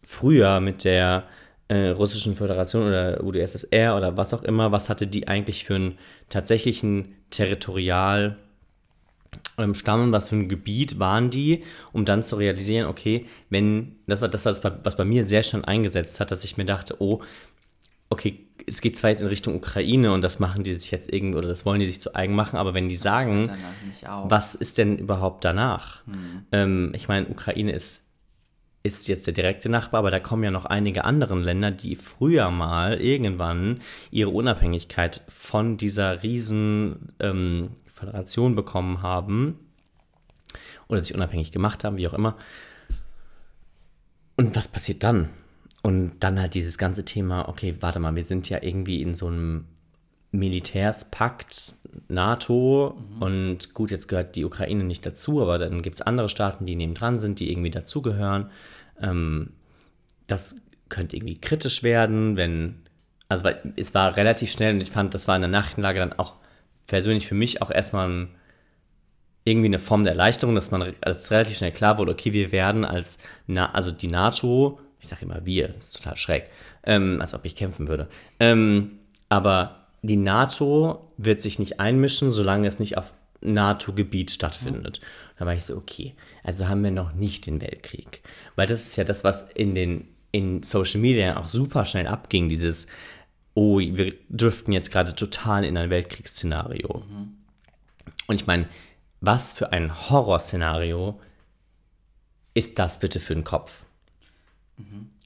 früher mit der äh, Russischen Föderation oder UdSSR oder was auch immer, was hatte die eigentlich für einen tatsächlichen Territorial ähm, Stamm, was für ein Gebiet waren die, um dann zu realisieren, okay, wenn, das war das, war das, was bei mir sehr schnell eingesetzt hat, dass ich mir dachte, oh, okay, es geht zwar jetzt in Richtung Ukraine und das machen die sich jetzt irgendwie, oder das wollen die sich zu eigen machen, aber wenn die sagen, was ist denn überhaupt danach? Ähm, ich meine, Ukraine ist, ist jetzt der direkte Nachbar, aber da kommen ja noch einige andere Länder, die früher mal irgendwann ihre Unabhängigkeit von dieser riesen ähm, Föderation bekommen haben oder sich unabhängig gemacht haben, wie auch immer. Und was passiert dann? Und dann halt dieses ganze Thema, okay, warte mal, wir sind ja irgendwie in so einem Militärspakt, NATO und gut, jetzt gehört die Ukraine nicht dazu, aber dann gibt es andere Staaten, die nebendran sind, die irgendwie dazugehören. Ähm, das könnte irgendwie kritisch werden, wenn, also weil es war relativ schnell und ich fand, das war in der Nachrichtenlage dann auch persönlich für mich auch erstmal ein, irgendwie eine Form der Erleichterung, dass man als relativ schnell klar wurde, okay, wir werden als, Na also die NATO, ich sage immer wir, das ist total schräg, ähm, als ob ich kämpfen würde, ähm, aber die NATO wird sich nicht einmischen, solange es nicht auf NATO-Gebiet stattfindet. Da war ich so, okay, also haben wir noch nicht den Weltkrieg. Weil das ist ja das, was in den in Social Media auch super schnell abging, dieses, oh, wir driften jetzt gerade total in ein Weltkriegsszenario. Und ich meine, was für ein Horrorszenario ist das bitte für den Kopf?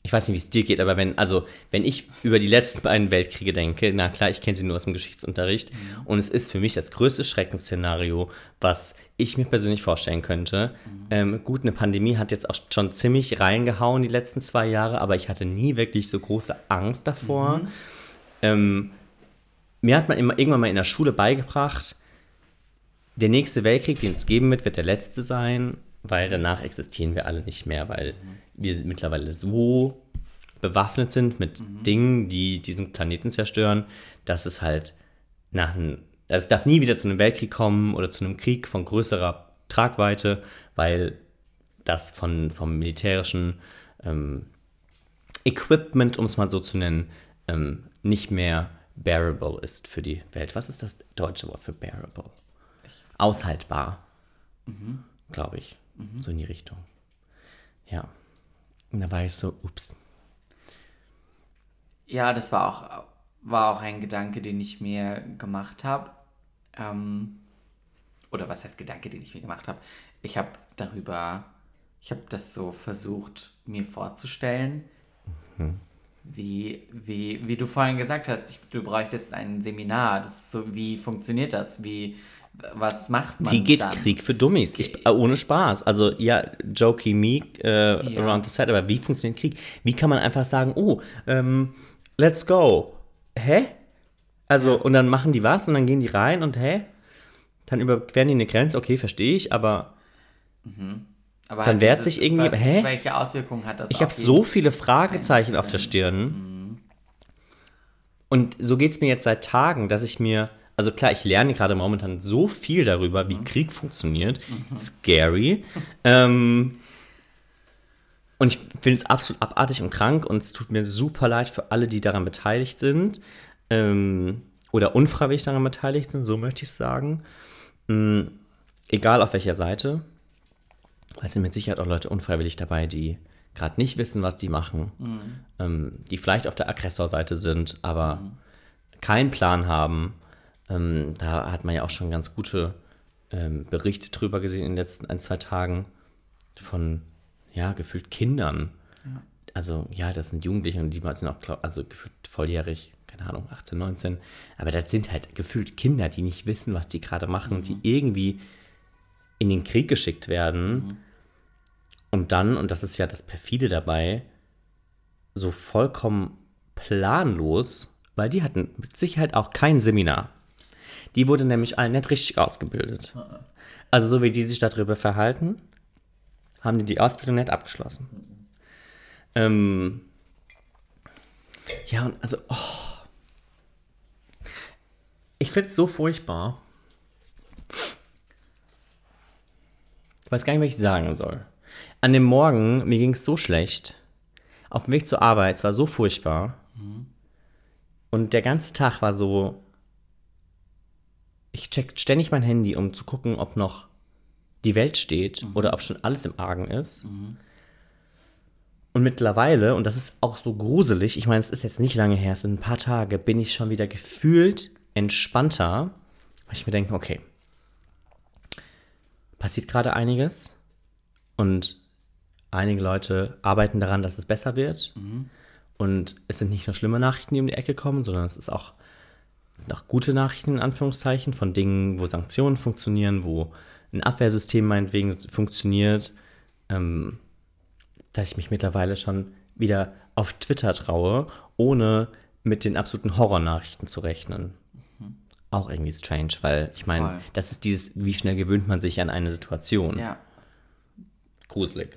Ich weiß nicht, wie es dir geht, aber wenn, also, wenn ich über die letzten beiden Weltkriege denke, na klar, ich kenne sie nur aus dem Geschichtsunterricht, und es ist für mich das größte Schreckensszenario, was ich mir persönlich vorstellen könnte. Ähm, gut, eine Pandemie hat jetzt auch schon ziemlich reingehauen die letzten zwei Jahre, aber ich hatte nie wirklich so große Angst davor. Ähm, mir hat man immer, irgendwann mal in der Schule beigebracht, der nächste Weltkrieg, den es geben wird, wird der letzte sein, weil danach existieren wir alle nicht mehr, weil wir mittlerweile so bewaffnet sind mit Dingen, die diesen Planeten zerstören, dass es halt nach einem, also es darf nie wieder zu einem Weltkrieg kommen oder zu einem Krieg von größerer Tragweite, weil das von, vom militärischen ähm, Equipment, um es mal so zu nennen, ähm, nicht mehr bearable ist für die Welt. Was ist das deutsche Wort für bearable? Aushaltbar, glaube ich. So in die Richtung. Ja. Und da war ich so, ups. Ja, das war auch, war auch ein Gedanke, den ich mir gemacht habe. Ähm, oder was heißt Gedanke, den ich mir gemacht habe? Ich habe darüber, ich habe das so versucht, mir vorzustellen, wie, wie, wie du vorhin gesagt hast, ich, du bräuchtest ein Seminar. Das so, wie funktioniert das? Wie, was macht man Wie geht dann? Krieg für Dummies? Ich, äh, ohne Spaß. Also ja, jokey me äh, Ja. around the set, aber wie funktioniert Krieg? Wie kann man einfach sagen, oh, ähm, let's go. Hä? Also, und dann machen die was und dann gehen die rein und hä? Dann überqueren die eine Grenze, okay, verstehe ich, aber Aber Dann wehrt sich irgendwie- was, hä? Welche Auswirkungen hat das? ich habe so viele Fragezeichen auf der Stirn. Und so geht es mir jetzt seit Tagen, dass ich mir, also klar, ich lerne gerade momentan so viel darüber, wie Krieg funktioniert. Scary. ähm, und ich finde es absolut abartig und krank und es tut mir super leid für alle, die daran beteiligt sind. Ähm, oder unfreiwillig daran beteiligt sind, so möchte ich es sagen. Mm, egal auf welcher Seite. Weil es sind mit Sicherheit auch Leute unfreiwillig dabei, die gerade nicht wissen, was die machen, ähm, die vielleicht auf der Aggressorseite sind, aber keinen Plan haben. Ähm, da hat man ja auch schon ganz gute ähm, Berichte drüber gesehen in den letzten ein, zwei Tagen von, ja, gefühlt Kindern. Also, ja, das sind Jugendliche und die sind auch, glaub, also gefühlt volljährig, keine Ahnung, 18, 19. Aber das sind halt gefühlt Kinder, die nicht wissen, was die gerade machen, die irgendwie in den Krieg geschickt werden und dann, und das ist ja das Perfide dabei, so vollkommen planlos, weil die hatten mit Sicherheit auch kein Seminar. Die wurde nämlich alle nicht richtig ausgebildet. Also so wie die sich darüber verhalten, haben die die Ausbildung nicht abgeschlossen. Ähm, ja, und also, oh. Ich finde es so furchtbar. Ich weiß gar nicht, was ich sagen soll. An dem Morgen, mir ging es so schlecht. Auf dem Weg zur Arbeit, es war so furchtbar. Und der ganze Tag war so. Ich check ständig mein Handy, um zu gucken, ob noch die Welt steht oder ob schon alles im Argen ist. Und mittlerweile, und das ist auch so gruselig, ich meine, es ist jetzt nicht lange her, es sind ein paar Tage, bin ich schon wieder gefühlt entspannter, weil ich mir denke, okay, passiert gerade einiges und einige Leute arbeiten daran, dass es besser wird. Und es sind nicht nur schlimme Nachrichten, die um die Ecke kommen, sondern es ist auch, auch gute Nachrichten in Anführungszeichen von Dingen, wo Sanktionen funktionieren, wo ein Abwehrsystem meinetwegen funktioniert, ähm, dass ich mich mittlerweile schon wieder auf Twitter traue, ohne mit den absoluten Horrornachrichten zu rechnen. Auch irgendwie strange, weil ich meine, das ist dieses, wie schnell gewöhnt man sich an eine Situation. Ja, Gruselig.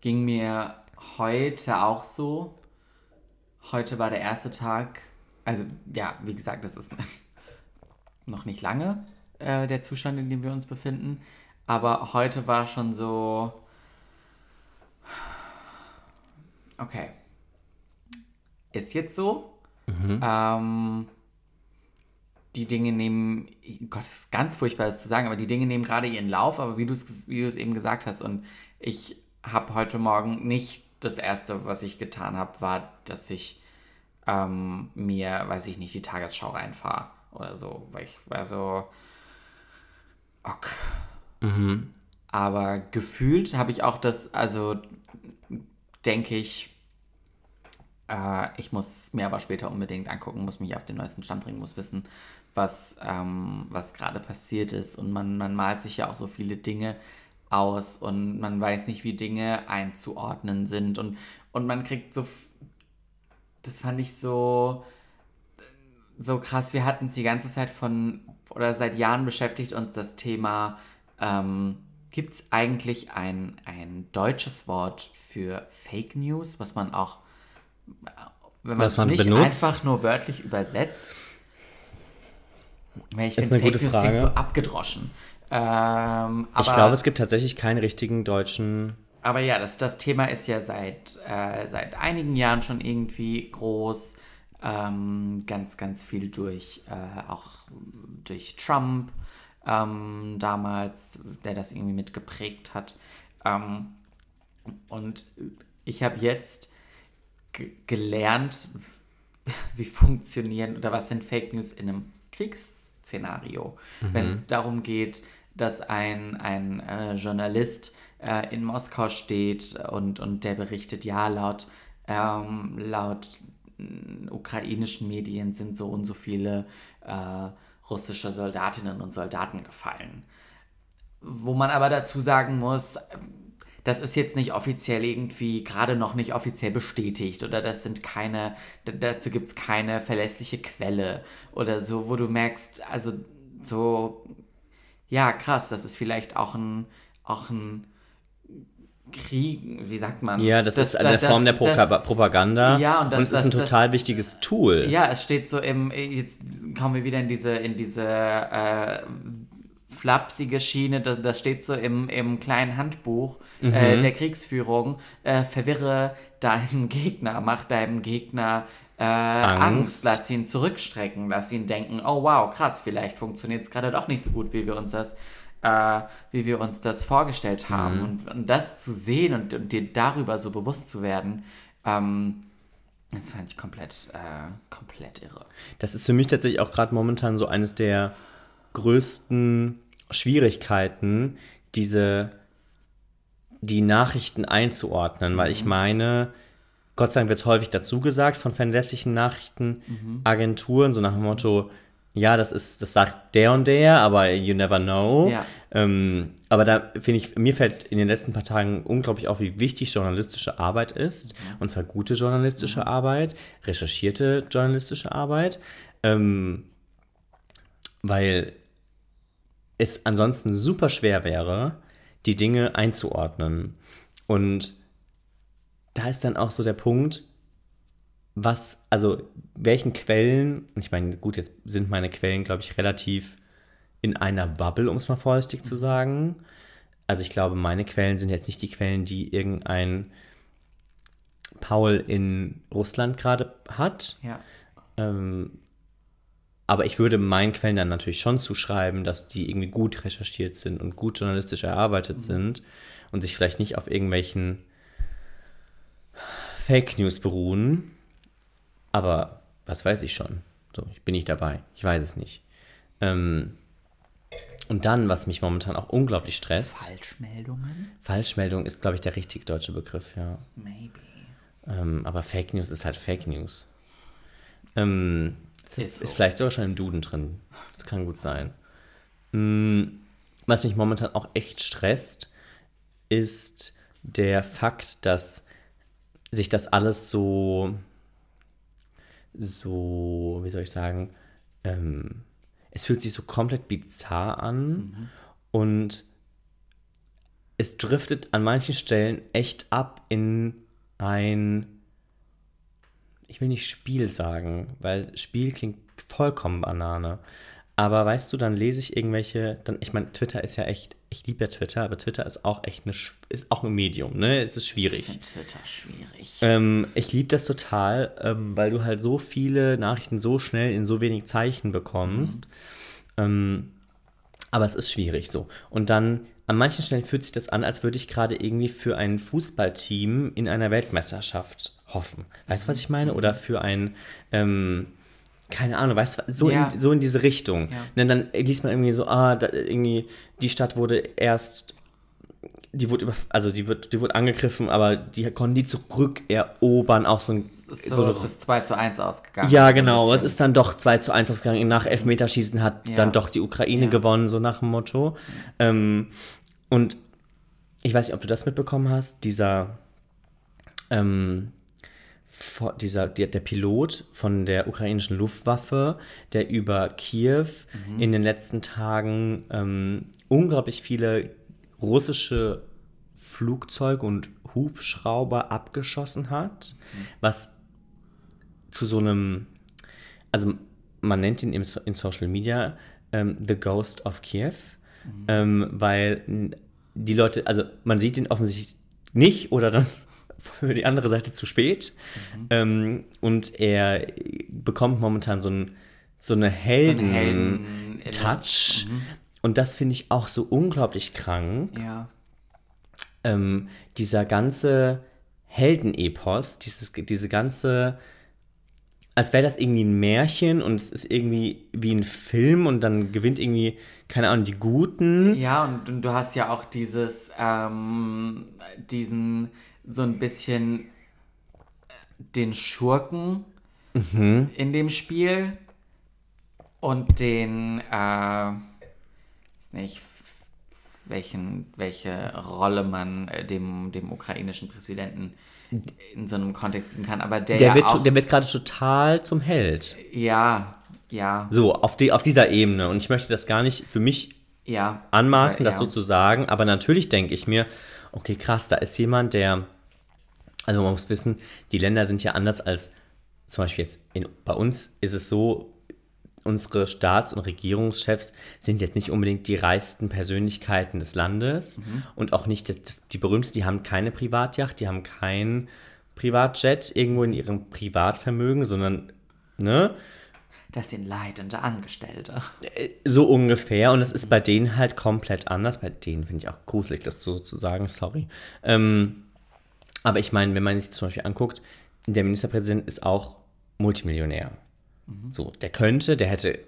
ging mir heute auch so. Heute war der erste Tag, also ja, wie gesagt, das ist noch nicht lange äh, der Zustand, in dem wir uns befinden. Aber heute war schon so, okay, ist jetzt so. Ähm, die Dinge nehmen, Gott, das ist ganz furchtbar, das zu sagen, aber die Dinge nehmen gerade ihren Lauf, aber wie du es wie du es eben gesagt hast, und ich habe heute Morgen nicht das erste, was ich getan habe, war, dass ich ähm, mir, weiß ich nicht, die Tagesschau reinfahre oder so, weil ich war so, ok. Aber gefühlt habe ich auch das, also denke ich, äh, ich muss mir aber später unbedingt angucken, muss mich auf den neuesten Stand bringen, muss wissen, was, ähm, was gerade passiert ist. Und man, man malt sich ja auch so viele Dinge aus und man weiß nicht, wie Dinge einzuordnen sind. Und, und man kriegt so. Das fand ich so. So krass, wir hatten es die ganze Zeit von, oder seit Jahren beschäftigt uns das Thema, ähm, gibt es eigentlich ein, ein deutsches Wort für Fake News, was man auch wenn man es nicht benutzt? einfach nur wörtlich übersetzt. Ich Ist eine Fake gute News klingt Frage. so abgedroschen. Ähm, aber, ich glaube, es gibt tatsächlich keinen richtigen deutschen. Aber ja, das, das Thema ist ja seit, äh, seit einigen Jahren schon irgendwie groß. Ähm, ganz, ganz viel durch, äh, auch durch Trump ähm, damals, der das irgendwie mitgeprägt hat. Ähm, und ich habe jetzt ge- gelernt, wie funktionieren oder was sind Fake News in einem Kriegsszenario. Wenn es darum geht, dass ein, ein äh, Journalist äh, in Moskau steht und, und der berichtet, ja, laut, ähm, laut äh, ukrainischen Medien sind so und so viele äh, russische Soldatinnen und Soldaten gefallen. Wo man aber dazu sagen muss, das ist jetzt nicht offiziell irgendwie, gerade noch nicht offiziell bestätigt oder das sind keine, dazu gibt es keine verlässliche Quelle oder so, wo du merkst, also so, ja, krass, das ist vielleicht auch ein, auch ein Krieg, wie sagt man? Ja, das, das ist eine das, Form der Pro das, Propaganda. Ja, und das, und es ist ein total wichtiges Tool. Ja, es steht so im, jetzt kommen wir wieder in diese, in diese äh, flapsige Schiene, das, das steht so im, im kleinen Handbuch äh, mhm. äh, der Kriegsführung, äh, verwirre deinen Gegner, mach deinem Gegner äh, Angst. Angst. lass ihn zurückstrecken, lass ihn denken, oh wow, krass, vielleicht funktioniert es gerade doch nicht so gut, wie wir uns das äh, wie wir uns das vorgestellt haben. Mhm. Und, und, das zu sehen und, und, dir darüber so bewusst zu werden, ähm, das fand ich komplett, äh, komplett irre. Das ist für mich tatsächlich auch gerade momentan so eines der größten Schwierigkeiten, diese die Nachrichten einzuordnen, weil ich mhm. meine, Gott sei Dank wird es häufig dazu gesagt von verlässlichen Nachrichtenagenturen, mhm. so nach dem Motto, ja, das ist, das sagt der und der, aber you never know. Ja. Ähm, aber da finde ich, mir fällt in den letzten paar Tagen unglaublich auf, wie wichtig journalistische Arbeit ist. Mhm. Und zwar gute journalistische mhm. Arbeit, recherchierte journalistische Arbeit. Ähm, weil es ansonsten super schwer wäre, die Dinge einzuordnen. Und da ist dann auch so der Punkt, was, also welchen Quellen, ich meine, gut, jetzt sind meine Quellen, glaube ich, relativ in einer Bubble, um es mal vorsichtig zu sagen. Also ich glaube, meine Quellen sind jetzt nicht die Quellen, die irgendein Paul in Russland gerade hat. Ja. Ähm, aber ich würde meinen Quellen dann natürlich schon zuschreiben, dass die irgendwie gut recherchiert sind und gut journalistisch erarbeitet mhm. sind und sich vielleicht nicht auf irgendwelchen Fake News beruhen. Aber was weiß ich schon? So, ich bin nicht dabei. Ich weiß es nicht. Ähm, und dann, was mich momentan auch unglaublich stresst. Falschmeldungen? Falschmeldung ist, glaube ich, der richtig deutsche Begriff, ja. Maybe. Ähm, aber Fake News ist halt Fake News. Ähm, das ist, so. ist, vielleicht sogar schon im Duden drin. Das kann gut sein. Mhm. Was mich momentan auch echt stresst, ist der Fakt, dass sich das alles so so, wie soll ich sagen, ähm, es fühlt sich so komplett bizarr an mhm. und es driftet an manchen Stellen echt ab in ein, ich will nicht Spiel sagen, weil Spiel klingt vollkommen Banane. Aber weißt du, dann lese ich irgendwelche, dann, ich meine, Twitter ist ja echt, ich liebe ja Twitter, aber Twitter ist auch echt eine, ist auch ein Medium, ne? Es ist schwierig. Ich Twitter schwierig. Ähm, ich liebe das total, ähm, weil du halt so viele Nachrichten so schnell in so wenig Zeichen bekommst. Mhm. Ähm, aber es ist schwierig so. Und dann, an manchen Stellen fühlt sich das an, als würde ich gerade irgendwie für ein Fußballteam in einer Weltmeisterschaft hoffen. Weißt du, was ich meine? Oder für ein, ähm, keine Ahnung, weißt du, so, ja. in, so in diese Richtung. Ja. Und dann liest man irgendwie so, ah, da, irgendwie, die Stadt wurde erst, die wurde über, also die wird, die wurde angegriffen, aber die konnten die zurückerobern, auch so ein. So, so es ist 2 zu 1 ausgegangen. Ja, genau, es ist dann doch 2 zu 1 ausgegangen. Nach Elfmeterschießen hat ja. dann doch die Ukraine gewonnen, so nach dem Motto. Ähm, und ich weiß nicht, ob du das mitbekommen hast, dieser, ähm, dieser, der, der, Pilot von der ukrainischen Luftwaffe, der über Kiew mhm. in den letzten Tagen ähm, unglaublich viele russische Flugzeuge und Hubschrauber abgeschossen hat, mhm. was zu so einem, also man nennt ihn in Social Media ähm, The Ghost of Kiew, mhm. ähm, weil die Leute, also man sieht ihn offensichtlich nicht oder dann für die andere Seite zu spät. Mhm. Ähm, und er bekommt momentan so, ein, so eine Helden-Touch. mhm. Und das finde ich auch so unglaublich krank. Ja. Ähm, dieser ganze Heldenepos, dieses, diese ganze als wäre das irgendwie ein Märchen und es ist irgendwie wie ein Film und dann gewinnt irgendwie, keine Ahnung, die Guten. Ja, und, und du hast ja auch dieses, ähm, diesen, so ein bisschen äh, den Schurken in dem Spiel und den, äh, weiß nicht, welchen, welche Rolle man äh, dem, dem ukrainischen Präsidenten in so einem Kontext geben kann. Aber der, Der ja wird, auch, der wird gerade total zum Held. ja, ja, So, auf, die, auf dieser Ebene. Und ich möchte das gar nicht für mich ja. anmaßen, das ja. so zu sagen, aber natürlich denke ich mir, okay, krass, da ist jemand, der, also man muss wissen, die Länder sind ja anders als zum Beispiel jetzt in, bei uns ist es so, unsere Staats- und Regierungschefs sind jetzt nicht unbedingt die reichsten Persönlichkeiten des Landes und auch nicht das, das, die berühmtesten, die haben keine Privatjacht, die haben kein Privatjet irgendwo in ihrem Privatvermögen, sondern, ne, Das sind leitende Angestellte. so ungefähr. Und es ist bei denen halt komplett anders. Bei denen finde ich auch gruselig, das so zu sagen, sorry. Ähm, aber ich meine, wenn man sich zum Beispiel anguckt, der Ministerpräsident ist auch Multimillionär. So, der könnte, der hätte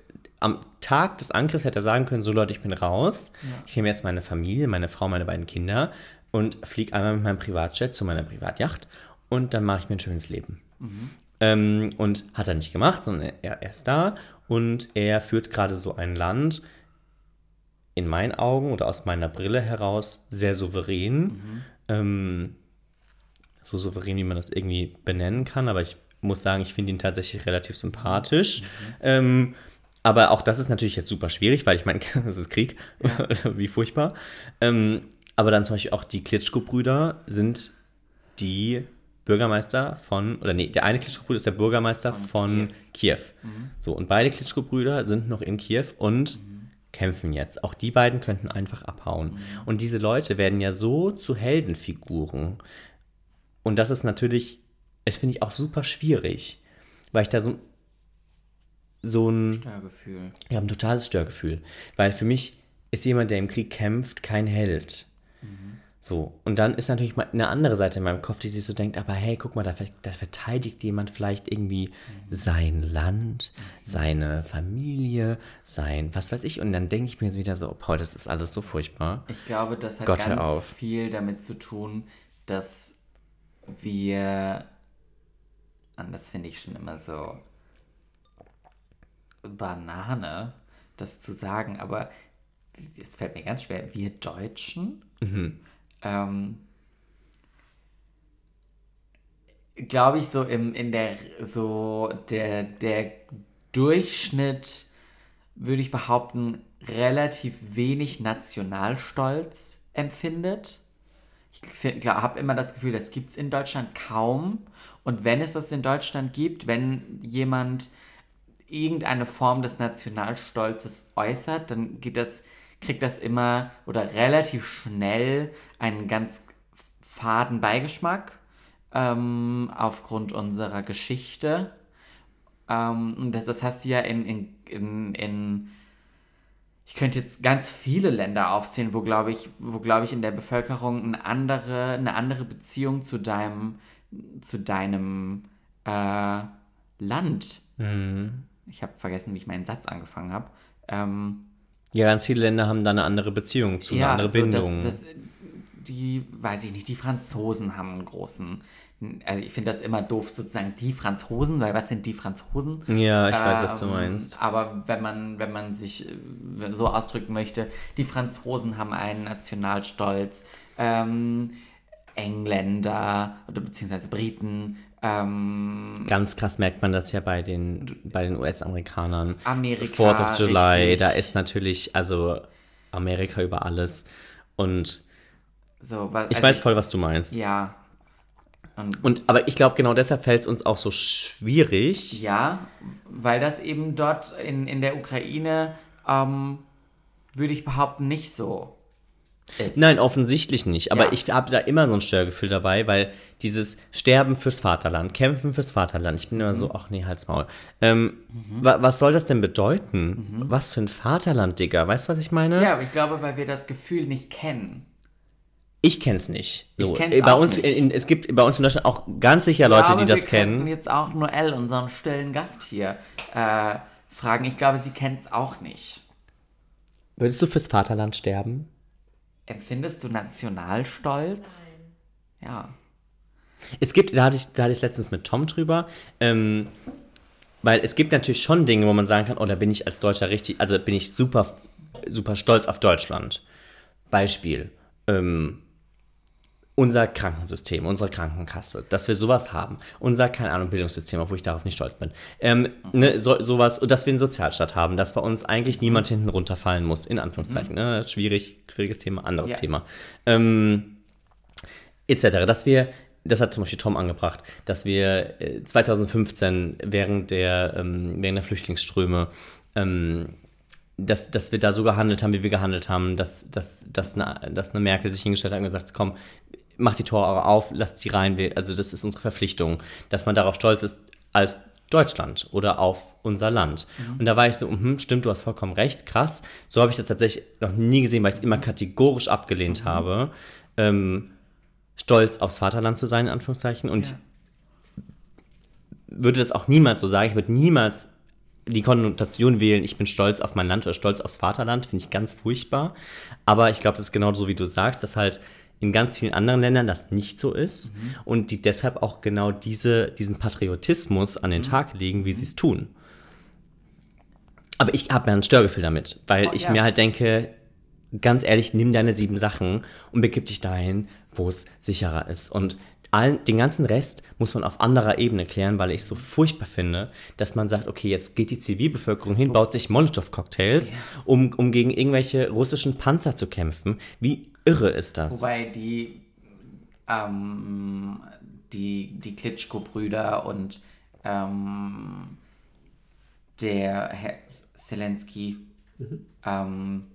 am Tag des Angriffs hätte er sagen können, so Leute, ich bin raus. Ich nehme jetzt meine Familie, meine Frau, meine beiden Kinder und fliege einmal mit meinem Privatjet zu meiner Privatjacht und dann mache ich mir ein schönes Leben. Ähm, und hat er nicht gemacht, sondern er, er ist da und er führt gerade so ein Land in meinen Augen oder aus meiner Brille heraus sehr souverän. Ähm, so souverän, wie man das irgendwie benennen kann, aber ich muss sagen, ich finde ihn tatsächlich relativ sympathisch. Ähm, aber auch das ist natürlich jetzt super schwierig, weil ich meine, das ist Krieg, wie furchtbar. Ähm, aber dann zum Beispiel auch die Klitschko-Brüder sind die Bürgermeister von, oder nee, der eine Klitschko-Bruder ist der Bürgermeister von, Kiew. So, und beide Klitschko-Brüder sind noch in Kiew und kämpfen jetzt. Auch die beiden könnten einfach abhauen. Und diese Leute werden ja so zu Heldenfiguren. Und das ist natürlich, das finde ich auch super schwierig, weil ich da so, so ein, Störgefühl. ich habe ein totales Störgefühl. Weil für mich ist jemand, der im Krieg kämpft, kein Held. So, und dann ist natürlich mal eine andere Seite in meinem Kopf, die sich so denkt, aber hey, guck mal, da, da verteidigt jemand vielleicht irgendwie sein Land, seine Familie, sein, was weiß ich. Und dann denke ich mir wieder so, oh, Paul, das ist alles so furchtbar. Ich glaube, das hat Gott, ganz viel damit zu tun, dass wir, und das finde ich schon immer so Banane, das zu sagen, aber es fällt mir ganz schwer, wir Deutschen, ähm, glaube ich, so im, in der, so der, der Durchschnitt, würde ich behaupten, relativ wenig Nationalstolz empfindet. Ich habe immer das Gefühl, das gibt es in Deutschland kaum. Und wenn es das in Deutschland gibt, wenn jemand irgendeine Form des Nationalstolzes äußert, dann geht das, kriegt das immer oder relativ schnell einen ganz faden Beigeschmack ähm, aufgrund unserer Geschichte. Ähm, das, das hast du ja in, in, in, in ich könnte jetzt ganz viele Länder aufzählen, wo glaube ich, wo glaube ich in der Bevölkerung eine andere, eine andere Beziehung zu deinem, zu deinem äh, Land. Ich habe vergessen, wie ich meinen Satz angefangen habe. Ähm, Ja, ganz viele Länder haben da eine andere Beziehung zu, eine andere also das- Bindung. Das, die, weiß ich nicht, die Franzosen haben einen großen. Also ich finde das immer doof, sozusagen die Franzosen, weil was sind die Franzosen? ja, ich weiß, was du Ähm, meinst. Aber wenn man, wenn man sich äh, so ausdrücken möchte, die Franzosen haben einen Nationalstolz, ähm, Engländer oder beziehungsweise Briten, ähm, Ganz krass merkt man das ja bei den, bei den US-Amerikanern. Amerika, Fourth of July, richtig. da ist natürlich, also Amerika über alles. Und so, wa- ich also weiß voll, was du meinst. Ja. Und aber ich glaube, genau deshalb fällt es uns auch so schwierig. Ja, weil das eben dort in, in der Ukraine, ähm, würde ich behaupten, nicht so ist. Nein, offensichtlich nicht. Aber Ja. ich habe da immer so ein Störgefühl dabei, weil dieses Sterben fürs Vaterland, Kämpfen fürs Vaterland, ich bin immer Mhm. so, ach nee, halt's Maul. Ähm, wa was soll das denn bedeuten? Was für ein Vaterland, Digga? Weißt du, was ich meine? Mhm. Ja, aber ich glaube, weil wir das Gefühl nicht kennen. Ich kenn's nicht. So, Ich kenn's äh, bei auch uns, nicht. In, es gibt bei uns in Deutschland auch ganz sicher Leute, glaube, die das wir kennen. jetzt auch Noel, unseren stillen Gast hier, äh, fragen. Ich glaube, sie kennt es auch nicht. Würdest du fürs Vaterland sterben? Empfindest du Nationalstolz? Ja. Es gibt, da hatte ich, da hatte ich letztens mit Tom drüber, ähm, weil es gibt natürlich schon Dinge, wo man sagen kann, oh, da bin ich als Deutscher richtig, also bin ich super, super stolz auf Deutschland. Beispiel, ähm, unser Krankensystem, unsere Krankenkasse, dass wir sowas haben. Unser, keine Ahnung, Bildungssystem, obwohl ich darauf nicht stolz bin. Ähm, ne, so, sowas, dass wir einen Sozialstaat haben, dass bei uns eigentlich niemand hinten runterfallen muss, in Anführungszeichen. Ne? Schwierig, schwieriges Thema, anderes Ja. Thema. Ähm, etc. Dass wir, das hat zum Beispiel Tom angebracht, dass wir äh, 2015 während der, ähm, während der Flüchtlingsströme, ähm, dass, dass wir da so gehandelt haben, wie wir gehandelt haben, dass, dass, dass, eine, dass eine Merkel sich hingestellt hat und gesagt, komm, mach die Tore auf, lass die rein, also das ist unsere Verpflichtung, dass man darauf stolz ist als Deutschland oder auf unser Land. Und da war ich so, mhm, stimmt, du hast vollkommen recht, krass. So habe ich das tatsächlich noch nie gesehen, weil ich es immer kategorisch abgelehnt habe. Ähm, stolz aufs Vaterland zu sein, in Anführungszeichen. Und Ja. ich würde das auch niemals so sagen. Ich würde niemals die Konnotation wählen, ich bin stolz auf mein Land oder stolz aufs Vaterland, finde ich ganz furchtbar. Aber ich glaube, das ist genau so, wie du sagst, dass halt in ganz vielen anderen Ländern das nicht so ist und die deshalb auch genau diese, diesen Patriotismus an den Tag legen, wie sie es tun. Aber ich habe mir ein Störgefühl damit, weil Oh, ich ja. mir halt denke, ganz ehrlich, nimm deine sieben Sachen und begib dich dahin, wo es sicherer ist. Und allen, den ganzen Rest muss man auf anderer Ebene klären, weil ich es so furchtbar finde, dass man sagt, okay, jetzt geht die Zivilbevölkerung hin, baut sich Molotow-Cocktails, um, um gegen irgendwelche russischen Panzer zu kämpfen. Wie irre ist das? Wobei die, ähm, die, die Klitschko-Brüder und ähm, der Herr Zelensky, ähm,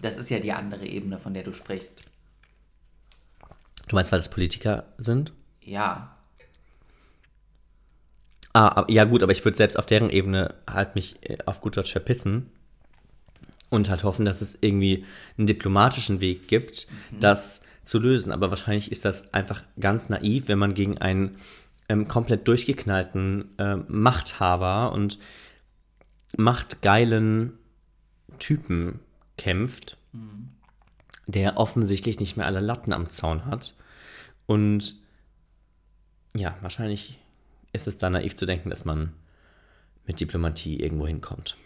das ist ja die andere Ebene, von der du sprichst. Du meinst, weil es Politiker sind? Ja, Ah, aber- ja gut, aber ich würde selbst auf deren Ebene halt mich äh, auf gut Deutsch verpissen und halt hoffen, dass es irgendwie einen diplomatischen Weg gibt, das zu lösen. Aber wahrscheinlich ist das einfach ganz naiv, wenn man gegen einen ähm, komplett durchgeknallten ähm, Machthaber und machtgeilen Typen kämpft, der offensichtlich nicht mehr alle Latten am Zaun hat. Und ja, wahrscheinlich ist es da naiv zu denken, dass man mit Diplomatie irgendwo hinkommt.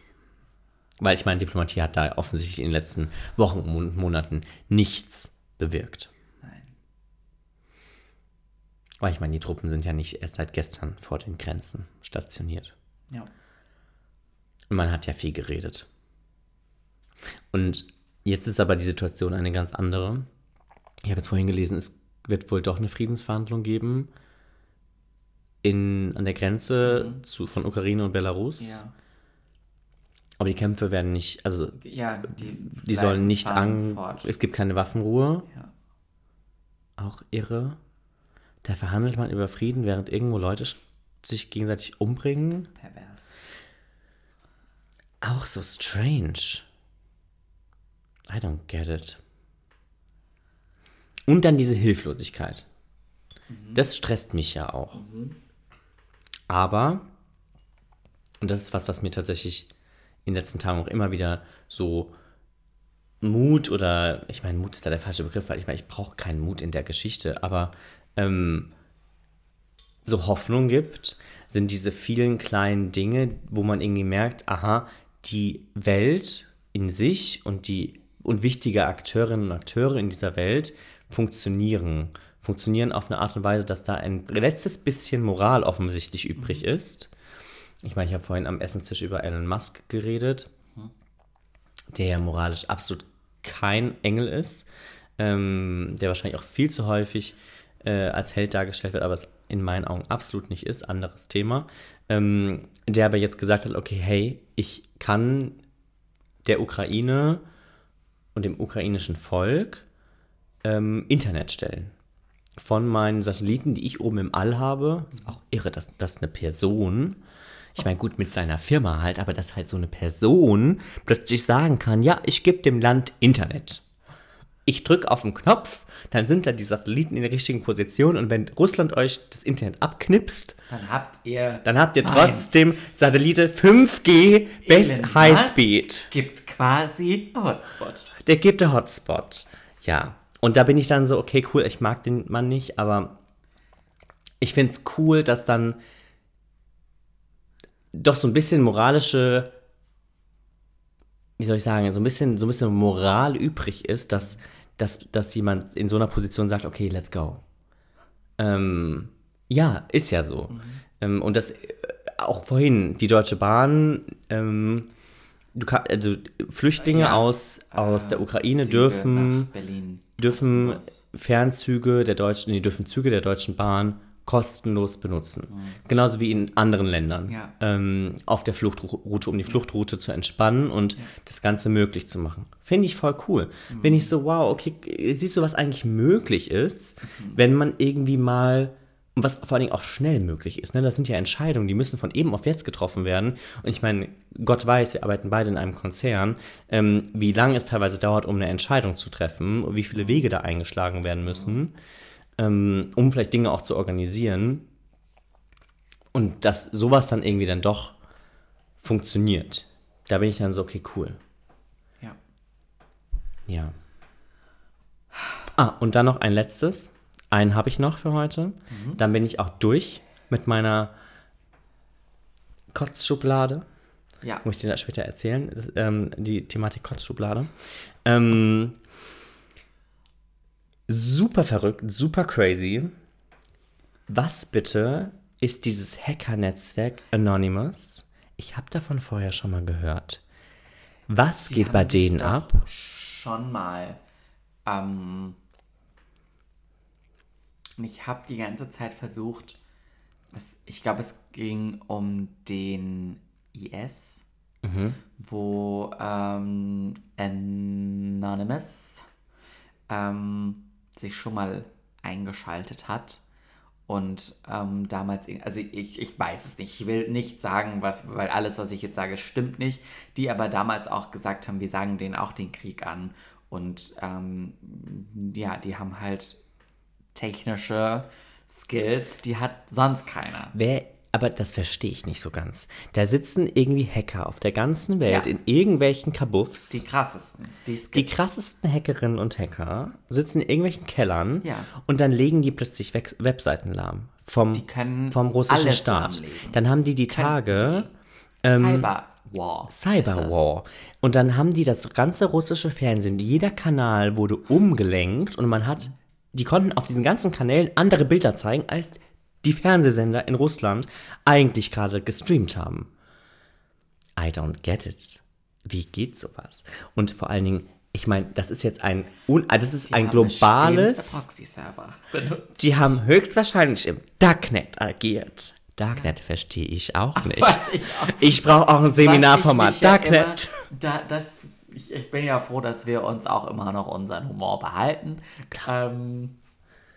Weil ich meine, Diplomatie hat da offensichtlich in den letzten Wochen und Monaten nichts bewirkt. nein. Weil ich meine, die Truppen sind ja nicht erst seit gestern vor den Grenzen stationiert. Ja. Und man hat ja viel geredet. Und jetzt ist aber die Situation eine ganz andere. Ich habe jetzt vorhin gelesen, es wird wohl doch eine Friedensverhandlung geben in, an der Grenze zu, von Ukraine und Belarus. Ja. Aber die Kämpfe werden nicht, also Ja, die, die sollen nicht an. fort. Es gibt keine Waffenruhe. Ja. Auch irre. Da verhandelt man über Frieden, während irgendwo Leute sich gegenseitig umbringen. Pervers. Auch so strange. I don't get it. Und dann diese Hilflosigkeit. Das stresst mich ja auch. Aber, und das ist was, was mir tatsächlich in den letzten Tagen auch immer wieder so Mut oder, ich meine, Mut ist da der falsche Begriff, weil ich meine, ich brauche keinen Mut in der Geschichte, aber ähm, so Hoffnung gibt, sind diese vielen kleinen Dinge, wo man irgendwie merkt, aha, die Welt in sich und die und wichtige Akteurinnen und Akteure in dieser Welt funktionieren. Funktionieren auf eine Art und Weise, dass da ein letztes bisschen Moral offensichtlich übrig ist. Ich meine, ich habe vorhin am Essenstisch über Elon Musk geredet, der ja moralisch absolut kein Engel ist, ähm, der wahrscheinlich auch viel zu häufig äh, als Held dargestellt wird, aber es in meinen Augen absolut nicht ist, anderes Thema, ähm, der aber jetzt gesagt hat, okay, hey, ich kann der Ukraine und dem ukrainischen Volk ähm, Internet stellen. Von meinen Satelliten, die ich oben im All habe, ist auch irre, dass, dass eine Person, ich meine, gut, mit seiner Firma halt, aber dass halt so eine Person plötzlich sagen kann, ja, ich gebe dem Land Internet. Ich drücke auf den Knopf, dann sind da die Satelliten in der richtigen Position und wenn Russland euch das Internet abknipst, Dann habt ihr. dann habt ihr trotzdem Satellite 5G Best High Musk Speed. Gibt quasi Hotspot. Der gibt der Hotspot. Ja. Und da bin ich dann so, okay, cool, ich mag den Mann nicht, aber ich finde es cool, dass dann doch so ein bisschen moralische, wie soll ich sagen, so ein bisschen, so ein bisschen Moral übrig ist, dass, dass, dass jemand in so einer Position sagt, okay, let's go. Ähm, ja, ist ja so. Ähm, und das äh, auch vorhin, die Deutsche Bahn, ähm, du kann, also Flüchtlinge Ja. aus, aus der Ukraine Züge dürfen dürfen. Fernzüge der deutschen, nee, dürfen Züge der Deutschen Bahn kostenlos benutzen. Genauso wie in anderen Ländern. Ja. Ähm, auf der Fluchtroute, um die Fluchtroute zu entspannen und das Ganze möglich zu machen. Finde ich voll cool. Bin ich so, wow, okay, siehst du, was eigentlich möglich ist, wenn man irgendwie mal und was vor allen Dingen auch schnell möglich ist. Ne? Das sind ja Entscheidungen, die müssen von eben auf jetzt getroffen werden. Und ich meine, Gott weiß, wir arbeiten beide in einem Konzern, ähm, wie lange es teilweise dauert, um eine Entscheidung zu treffen, wie viele Wege da eingeschlagen werden müssen, ähm, um vielleicht Dinge auch zu organisieren. Und dass sowas dann irgendwie dann doch funktioniert. Da bin ich dann so, okay, cool. Ja. Ja. Ah, und dann noch ein letztes. Einen habe ich noch für heute. Dann bin ich auch durch mit meiner Kotzschublade. Ja. Muss ich dir das später erzählen, das, ähm, die Thematik Kotzschublade. Ähm, super verrückt, super crazy. Was bitte ist dieses Hacker-Netzwerk Anonymous? Ich habe davon vorher schon mal gehört. Was Die geht bei denen ab? Schon mal. Ähm, ich habe die ganze Zeit versucht, was, ich glaube, es ging um den IS, Mhm. wo ähm, Anonymous ähm, sich schon mal eingeschaltet hat. Und ähm, damals, also ich, ich weiß es nicht, ich will nicht sagen, was, weil alles, was ich jetzt sage, stimmt nicht. Die aber damals auch gesagt haben, wir sagen denen auch den Krieg an. Und ähm, ja, die haben halt technische Skills, die hat sonst keiner. Wer, aber das verstehe ich nicht so ganz. Da sitzen irgendwie Hacker auf der ganzen Welt Ja. in irgendwelchen Kabuffs. Die krassesten. Die, Die krassesten Hackerinnen und Hacker sitzen in irgendwelchen Kellern Ja. und dann legen die plötzlich Wex- Webseiten lahm. Vom, Die können vom russischen Staat. lahmlegen. Dann haben die die Tage Cyberwar. ist Cyberwar. Und dann haben die das ganze russische Fernsehen, jeder Kanal wurde umgelenkt und man hat, die konnten auf diesen ganzen Kanälen andere Bilder zeigen, als die Fernsehsender in Russland eigentlich gerade gestreamt haben. I don't get it. Wie geht sowas? Und vor allen Dingen, ich meine, das ist jetzt ein, un, ah, das ist Die ein globales, die haben höchstwahrscheinlich im Darknet agiert. Darknet verstehe ich auch nicht. Weiß ich. Ich brauche auch ein Seminarformat. mich ja Darknet. Immer, da, das, ich, ich bin ja froh, dass wir uns auch immer noch unseren Humor behalten. Ähm,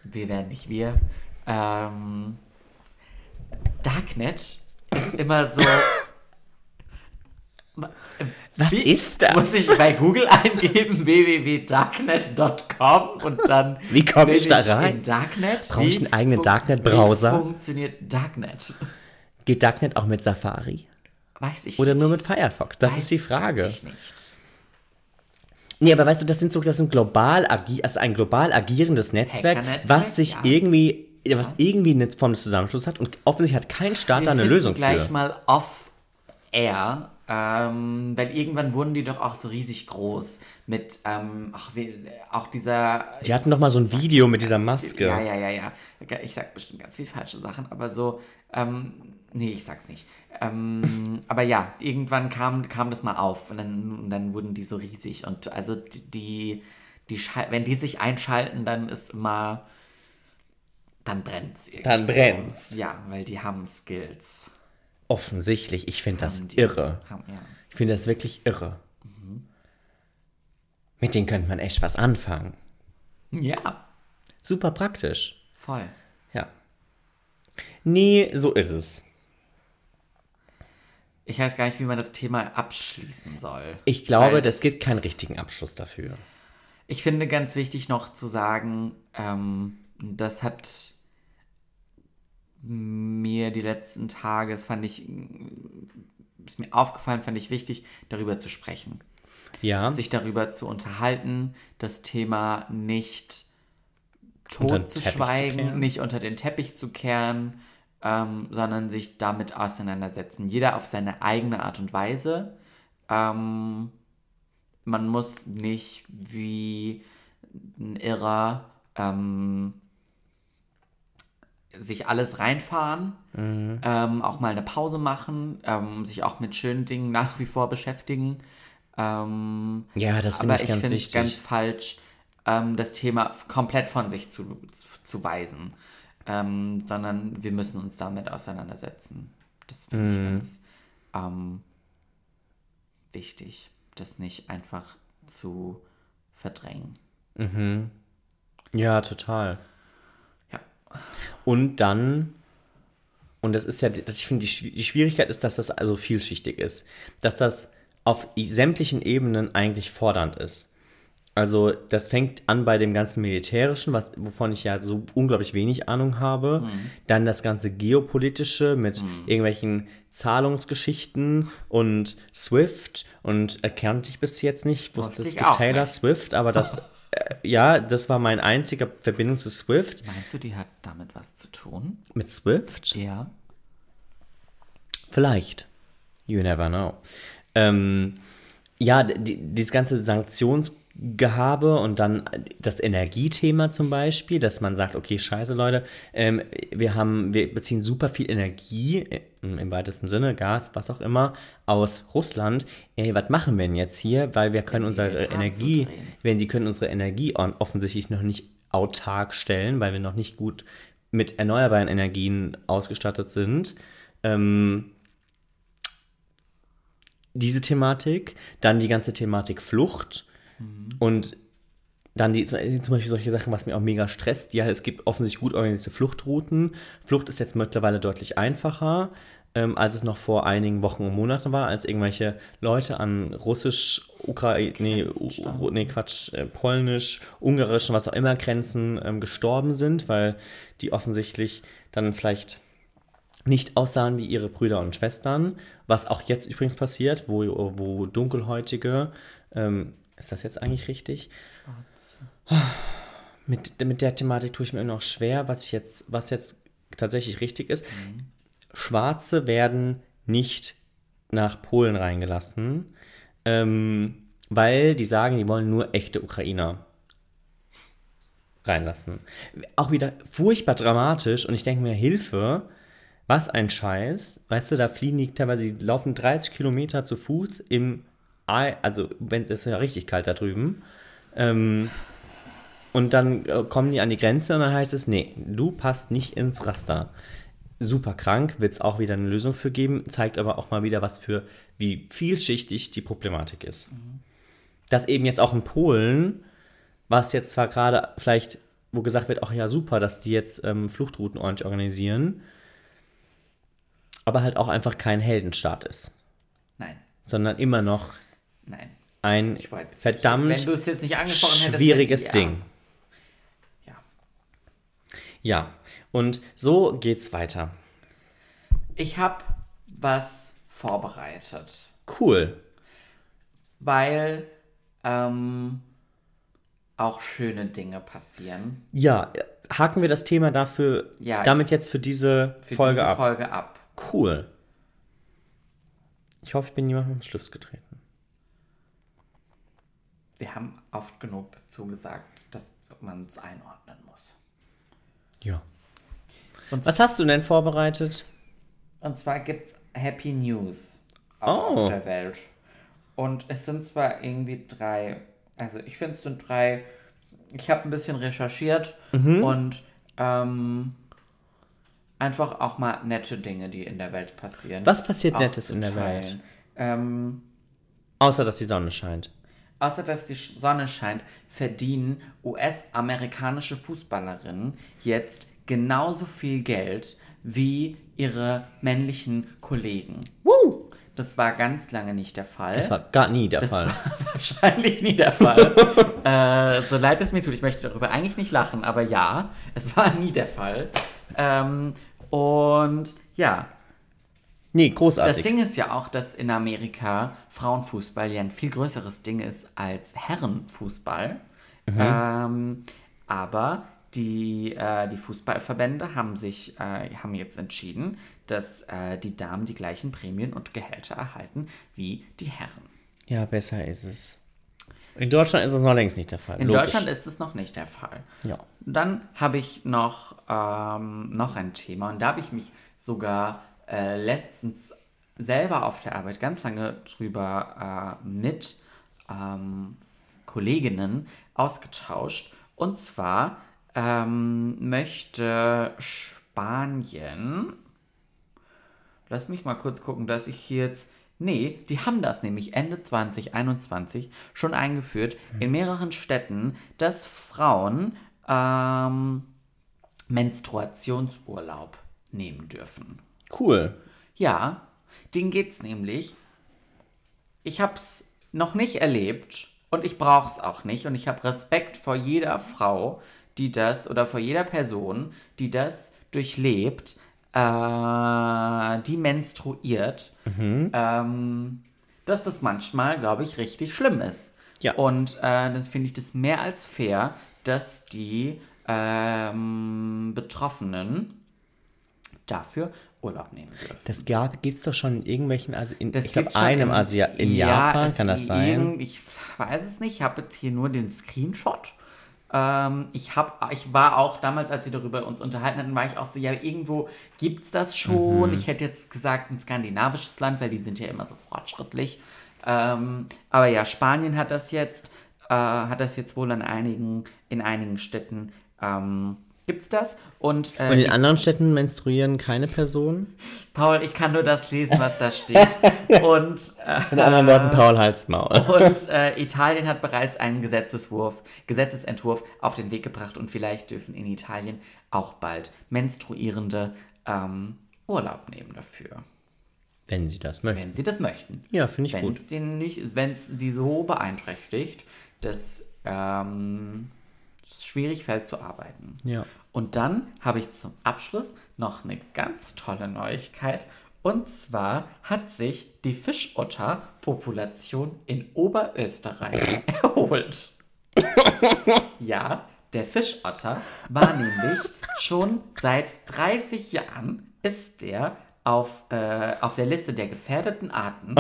wir werden nicht wir. Ähm, Darknet ist immer so. Was Wie- ist das? Muss ich bei Google eingeben www.darknet.com und dann Wie komm bin ich da rein? In Darknet. Brauche ich einen eigenen fun- Darknet-Browser? Wie funktioniert Darknet? Geht Darknet auch mit Safari? Weiß ich Oder nicht. nur mit Firefox? Das Weiß ist die Frage. Ich nicht. Nee, aber weißt du, das sind so, das sind global agi also ein global agierendes Netzwerk, was sich ja. irgendwie, was irgendwie eine Form des Zusammenschlusses hat und offensichtlich hat kein Staat Wir da eine Lösung gleich für. mal off-air, ähm, weil irgendwann wurden die doch auch so riesig groß mit, ähm, ach, wie, auch dieser... Die hatten doch mal so ein Video mit dieser Maske. Viel, ja, ja, ja, ja. Ich sag bestimmt ganz viel falsche Sachen, aber so, ähm, nee, ich sag's nicht. Ähm, aber ja, irgendwann kam, kam das mal auf und dann, und dann wurden die so riesig und also die, die, die wenn die sich einschalten, dann ist immer, dann brennt's. Dann irgendwo. brennt's. Ja, weil die haben Skills. Offensichtlich, ich finde das die- irre. Haben, ja. Ich finde das wirklich irre. Mit denen könnte man echt was anfangen. ja, Super praktisch. voll. Ja. Nee, so ist es. Ich weiß gar nicht, wie man das Thema abschließen soll. Ich glaube, das gibt keinen richtigen Abschluss dafür. Ich finde ganz wichtig noch zu sagen, ähm, das hat mir die letzten Tage, das fand ich, ist mir aufgefallen, fand ich wichtig, darüber zu sprechen. Ja. Sich darüber zu unterhalten, das Thema nicht tot zu zu schweigen, kehren. nicht unter den Teppich zu kehren, ähm, sondern sich damit auseinandersetzen. Jeder auf seine eigene Art und Weise. Ähm, man muss nicht wie ein Irrer ähm, sich alles reinfahren, Mhm. ähm, auch mal eine Pause machen, ähm, sich auch mit schönen Dingen nach wie vor beschäftigen. Ähm, Ja, das finde aber ich ganz wichtig. ganz falsch, ähm, das Thema komplett von sich zu, zu weisen, ähm, sondern wir müssen uns damit auseinandersetzen. Das finde ich Mhm. ganz ähm, wichtig, das nicht einfach zu verdrängen. Ja, total. Und dann, und das ist ja, das, ich finde, die, die Schwierigkeit ist, dass das also vielschichtig ist. Dass das auf sämtlichen Ebenen eigentlich fordernd ist. Also, das fängt an bei dem ganzen Militärischen, was, wovon ich ja so unglaublich wenig Ahnung habe. Dann das ganze Geopolitische mit irgendwelchen Zahlungsgeschichten und Swift und erkannte ich bis jetzt nicht. Wusste, Wusste es gibt Taylor nicht. Swift, aber das, äh, ja, das war meine einzige Verbindung zu Swift. Meinst du, die hat damit was zu tun? Mit Swift? Ja. Vielleicht. You never know. Ähm, ja, die, dieses ganze Sanktionsgehabe und dann das Energiethema zum Beispiel, dass man sagt, okay, scheiße Leute, ähm, wir haben, wir beziehen super viel Energie, äh, im weitesten Sinne, Gas, was auch immer, aus Russland. Ey, was machen wir denn jetzt hier? Weil wir können unsere den Hahn Energie, wenn die können unsere Energie offensichtlich noch nicht autark stellen, weil wir noch nicht gut mit erneuerbaren Energien ausgestattet sind. Ähm, diese Thematik, dann die ganze Thematik Flucht und dann die, zum Beispiel solche Sachen, was mir auch mega stresst. Ja, es gibt offensichtlich gut organisierte Fluchtrouten. Flucht ist jetzt mittlerweile deutlich einfacher, ähm, als es noch vor einigen Wochen und Monaten war, als irgendwelche Leute an Russisch, Ukraine, nee, nee, Quatsch, äh, Polnisch, Ungarisch und was auch immer Grenzen ähm, gestorben sind, weil die offensichtlich dann vielleicht nicht aussahen wie ihre Brüder und Schwestern, was auch jetzt übrigens passiert, wo, wo Dunkelhäutige, ähm, ist das jetzt eigentlich richtig? Mit, mit der Thematik tue ich mir immer noch schwer, was jetzt, was jetzt tatsächlich richtig ist. Schwarze werden nicht nach Polen reingelassen, ähm, weil die sagen, die wollen nur echte Ukrainer reinlassen. Auch wieder furchtbar dramatisch und ich denke mir, Hilfe, was ein Scheiß. Weißt du, da fliegen die teilweise, die laufen 30 Kilometer zu Fuß im, also wenn es ist ja richtig kalt da drüben. Ähm, und dann äh, kommen die an die Grenze und dann heißt es, nee, du passt nicht ins Raster. Super krank, wird es auch wieder eine Lösung für geben, zeigt aber auch mal wieder, was für, wie vielschichtig die Problematik ist. Dass eben jetzt auch in Polen, was jetzt zwar gerade vielleicht, wo gesagt wird, ach ja, super, dass die jetzt ähm, Fluchtrouten ordentlich organisieren, aber halt auch einfach kein Heldenstaat ist, Nein, sondern immer noch nein. ein verdammt nicht hättest. schwieriges ja. Ding. Ja. Ja, und so geht's weiter. Ich habe was vorbereitet, Cool. weil ähm, auch schöne Dinge passieren. Ja, haken wir das Thema dafür Ja, damit jetzt für diese Für Folge diese ab. Folge ab. Cool. Ich hoffe, ich bin niemandem ums Schlips getreten. Wir haben oft genug dazu gesagt, dass man es einordnen muss. Ja. Und, Was hast du denn vorbereitet? und zwar gibt es Happy News auch Oh. auf der Welt. Und es sind zwar irgendwie drei, also ich finde es sind drei, ich habe ein bisschen recherchiert Mhm. und ähm, einfach auch mal nette Dinge, die in der Welt passieren. Was passiert Nettes in der. Welt? Ähm, Außer, dass die Sonne scheint. Außer dass die Sonne scheint, verdienen US-amerikanische Fußballerinnen jetzt genauso viel Geld wie ihre männlichen Kollegen. Woo! Das war ganz lange nicht der Fall. Das war gar nie der Das Fall. war, wahrscheinlich nie der Fall. äh, so leid es mir tut, ich möchte darüber eigentlich nicht lachen, aber ja, es war nie der Fall. Ähm, und ja, Nee, das großartig. Ding ist ja auch, dass in Amerika Frauenfußball ja ein viel größeres Ding ist als Herrenfußball. Ähm, aber die, äh, die Fußballverbände haben sich äh, haben jetzt entschieden, dass äh, die Damen die gleichen Prämien und Gehälter erhalten wie die Herren. ja, besser ist es. In Deutschland ist es noch längst nicht der Fall. In Logisch. Deutschland ist es noch nicht der Fall. Ja. Dann habe ich noch, ähm, noch ein Thema und da habe ich mich sogar äh, letztens selber auf der Arbeit ganz lange drüber äh, mit ähm, Kolleginnen ausgetauscht. Und zwar ähm, möchte Spanien, lass mich mal kurz gucken, dass ich hier jetzt Nee, die haben das nämlich Ende 2021 schon eingeführt in mehreren Städten, dass Frauen ähm, Menstruationsurlaub nehmen dürfen. Cool. Ja, denen geht's nämlich. Ich hab's noch nicht erlebt und ich brauch's auch nicht und ich habe Respekt vor jeder Frau, die das oder vor jeder Person, die das durchlebt, äh, die menstruiert, ähm, dass das manchmal, glaube ich, richtig schlimm ist. Ja. Und äh, dann finde ich das mehr als fair, dass die ähm, Betroffenen dafür Urlaub nehmen dürfen. Das gibt es doch schon in irgendwelchen, also in, Das ich glaube, einem in- in Ja, Japan kann das sein. Ich weiß es nicht. Ich habe jetzt hier nur den Screenshot. Ähm, ich, hab, ich war auch damals, als wir darüber uns unterhalten hatten, war ich auch so, ja, irgendwo gibt es das schon. Mhm. Ich hätte jetzt gesagt, ein skandinavisches Land, weil die sind ja immer so fortschrittlich. Ähm, aber ja, Spanien hat das jetzt, äh, hat das jetzt wohl an einigen, in einigen Städten ähm, gibt's das. Und, äh, Und in anderen Städten menstruieren keine Personen? Paul, ich kann nur das lesen, was da steht. Und äh, In anderen Worten, Paul Halsmaul. Und äh, Italien hat bereits einen Gesetzeswurf, Gesetzesentwurf auf den Weg gebracht und vielleicht dürfen in Italien auch bald Menstruierende ähm, Urlaub nehmen dafür, Wenn sie das möchten. wenn sie das möchten. Ja, finde ich Wenn gut. es denen nicht, wenn es sie so beeinträchtigt, dass ähm, schwierig fällt zu arbeiten. Ja. Und dann habe ich zum Abschluss noch eine ganz tolle Neuigkeit. Und zwar hat sich die Fischotterpopulation in Oberösterreich erholt. ja, der Fischotter war nämlich schon seit 30 Jahren ist der auf, äh, auf der Liste der gefährdeten Arten.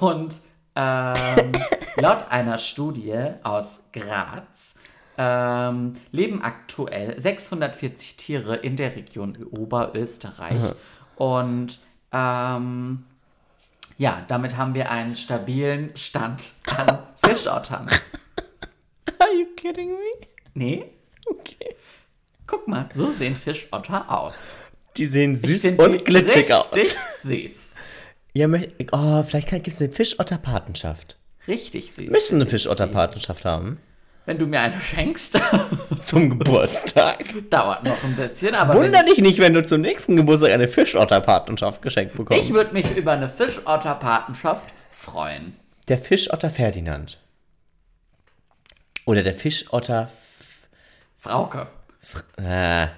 Und ähm, laut einer Studie aus Graz ähm, leben aktuell 640 Tiere in der Region Oberösterreich. Und ähm, ja, damit haben wir einen stabilen Stand an Fischottern. Are you kidding me? Nee, Okay. guck mal, so sehen Fischotter aus. Die sehen süß und glitschig aus. Süß. Ja, oh, vielleicht gibt es eine Fischotterpatenschaft. Richtig süß. Müssen eine Fischotterpatenschaft haben. Wenn du mir eine schenkst, Zum Geburtstag. dauert noch ein bisschen, aber Wunder dich nicht, wenn du zum nächsten Geburtstag eine Fischotterpatenschaft geschenkt bekommst. Ich würde mich über eine Fischotterpatenschaft freuen. der Fischotter Ferdinand. Oder der Fischotter. Frauke. Äh, f,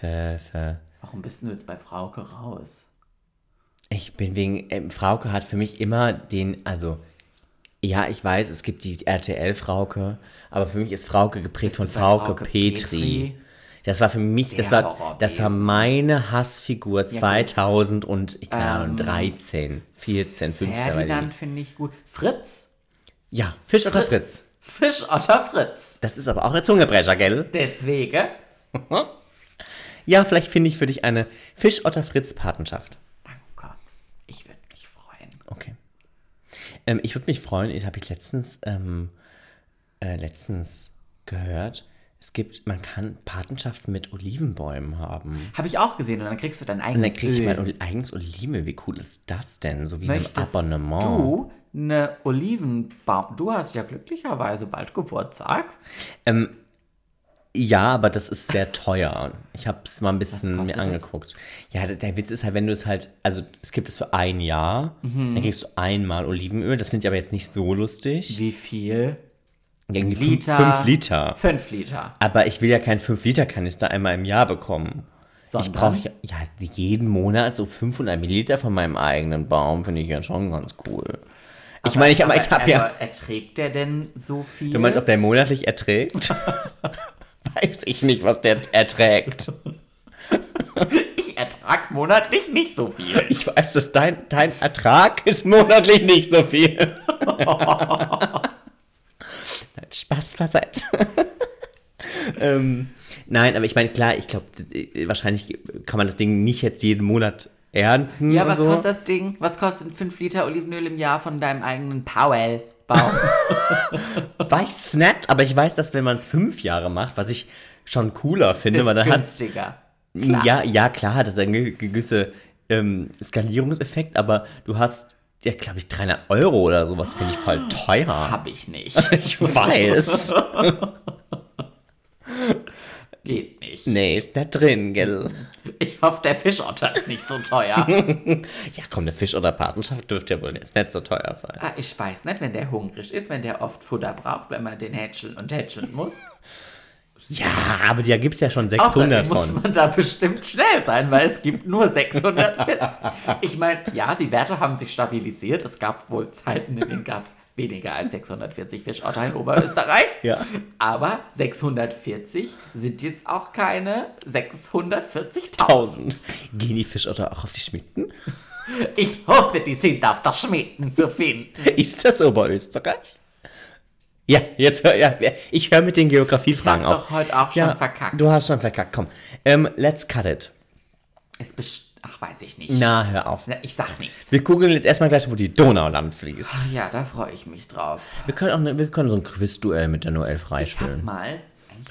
f, Warum bist du jetzt bei Frauke raus? ich bin wegen. Ähm, Frauke hat für mich immer den. Also. Ja, ich weiß, es gibt die RTL-Frauke, aber für mich ist Frauke geprägt von Frauke, Frauke Petri. Petri? Das war für mich, das Der war, das war meine Hassfigur 2000 und, ich keine Ahnung, Ähm, 13, 14, 15. war die. Ferdinand finde ich gut. Fritz? Ja, Fischotter Fritz. Fischotter Fritz. Das ist aber auch ein Zungebrecher, gell? Deswegen. Ja, vielleicht finde ich für dich eine Fischotter Fritz Patenschaft. Danke. Ich würde mich freuen. Okay. Ähm, ich würde mich freuen, ich habe ich letztens, ähm, äh, letztens gehört, es gibt, man kann Patenschaften mit Olivenbäumen haben. Habe ich auch gesehen und dann kriegst du dein Und dann eigenes kriege ich mein Öl. Eigenes Olivenöl. Wie cool ist das denn? So wie ein Abonnement. du eine Olivenbaum... Du hast ja glücklicherweise bald Geburtstag. Ähm, Ja, aber das ist sehr teuer. Ich habe es mal ein bisschen mir das? angeguckt. Ja, der, der Witz ist halt, wenn du es halt, also es gibt es für ein Jahr, Mhm. dann kriegst du einmal Olivenöl. Das finde ich aber jetzt nicht so lustig. Wie viel? Irgendwie fünf- Liter? Fünf Liter. Fünf Liter. Aber ich will ja keinen 5-Liter-Kanister einmal im Jahr bekommen. Ich Sondern? brauche ja, ja jeden Monat so 500 Milliliter von meinem eigenen Baum, finde ich ja schon ganz cool. Ich meine, ich, aber, ich habe ja. aber Erträgt der denn so viel? Du meinst, ob der monatlich erträgt? Weiß ich nicht, was der erträgt. ich ertrag monatlich nicht so viel. Ich weiß, dass dein, dein Ertrag ist monatlich nicht so viel. Spaß beiseite. ähm, nein, aber ich meine, klar, ich glaube, wahrscheinlich kann man das Ding nicht jetzt jeden Monat ernten. Ja, was so. kostet das Ding? Was kostet 5 Liter Olivenöl im Jahr von deinem eigenen Powell-Baum? Weiß nicht, aber ich weiß, dass wenn man es fünf Jahre macht, was ich schon cooler finde, ist weil dann hat günstiger. Klar. Ja, ja, klar hat das einen ge- gewisse ähm, Skalierungseffekt, aber du hast, ja, glaube ich, 300 Euro oder sowas, finde ich voll teuer. Hab ich nicht. Ich weiß. Geht nicht. nee, ist da drin, gell? Ich hoffe, der Fischotter ist nicht so teuer. Ja, komm, eine Fisch- oder Patenschaft dürfte ja wohl jetzt nicht so teuer sein. ah, ich weiß nicht, wenn der hungrig ist, wenn der oft Futter braucht, wenn man den hätscheln und hätscheln muss. Ja, aber da gibt es ja schon Außerdem 600 muss von. man da bestimmt schnell sein, weil es gibt nur 640. Ich meine, ja, die Werte haben sich stabilisiert. Es gab wohl Zeiten, in denen gab es weniger als 640 Fischotter in Oberösterreich. Ja. Aber 640 sind jetzt auch keine 640.000. 1000. Gehen die Fischotter auch auf die Schmitten? Ich hoffe, die sind auf der Schmieden zu finden. Ist das Oberösterreich? Ja, jetzt hör, ja, ich höre mit den Geografiefragen Ich auf. doch heute auch schon ja, verkackt. Du hast schon verkackt, komm. Ähm, let's cut it. Ist best Ach, weiß ich nicht. Na, hör auf. Ich sag nichts. Wir gucken jetzt erstmal gleich, wo die Donau lang fließt. Ach ja, da freue ich mich drauf. Wir können auch ne, wir können so ein Quizduell mit der Noelle Ich hab freispielen. mal,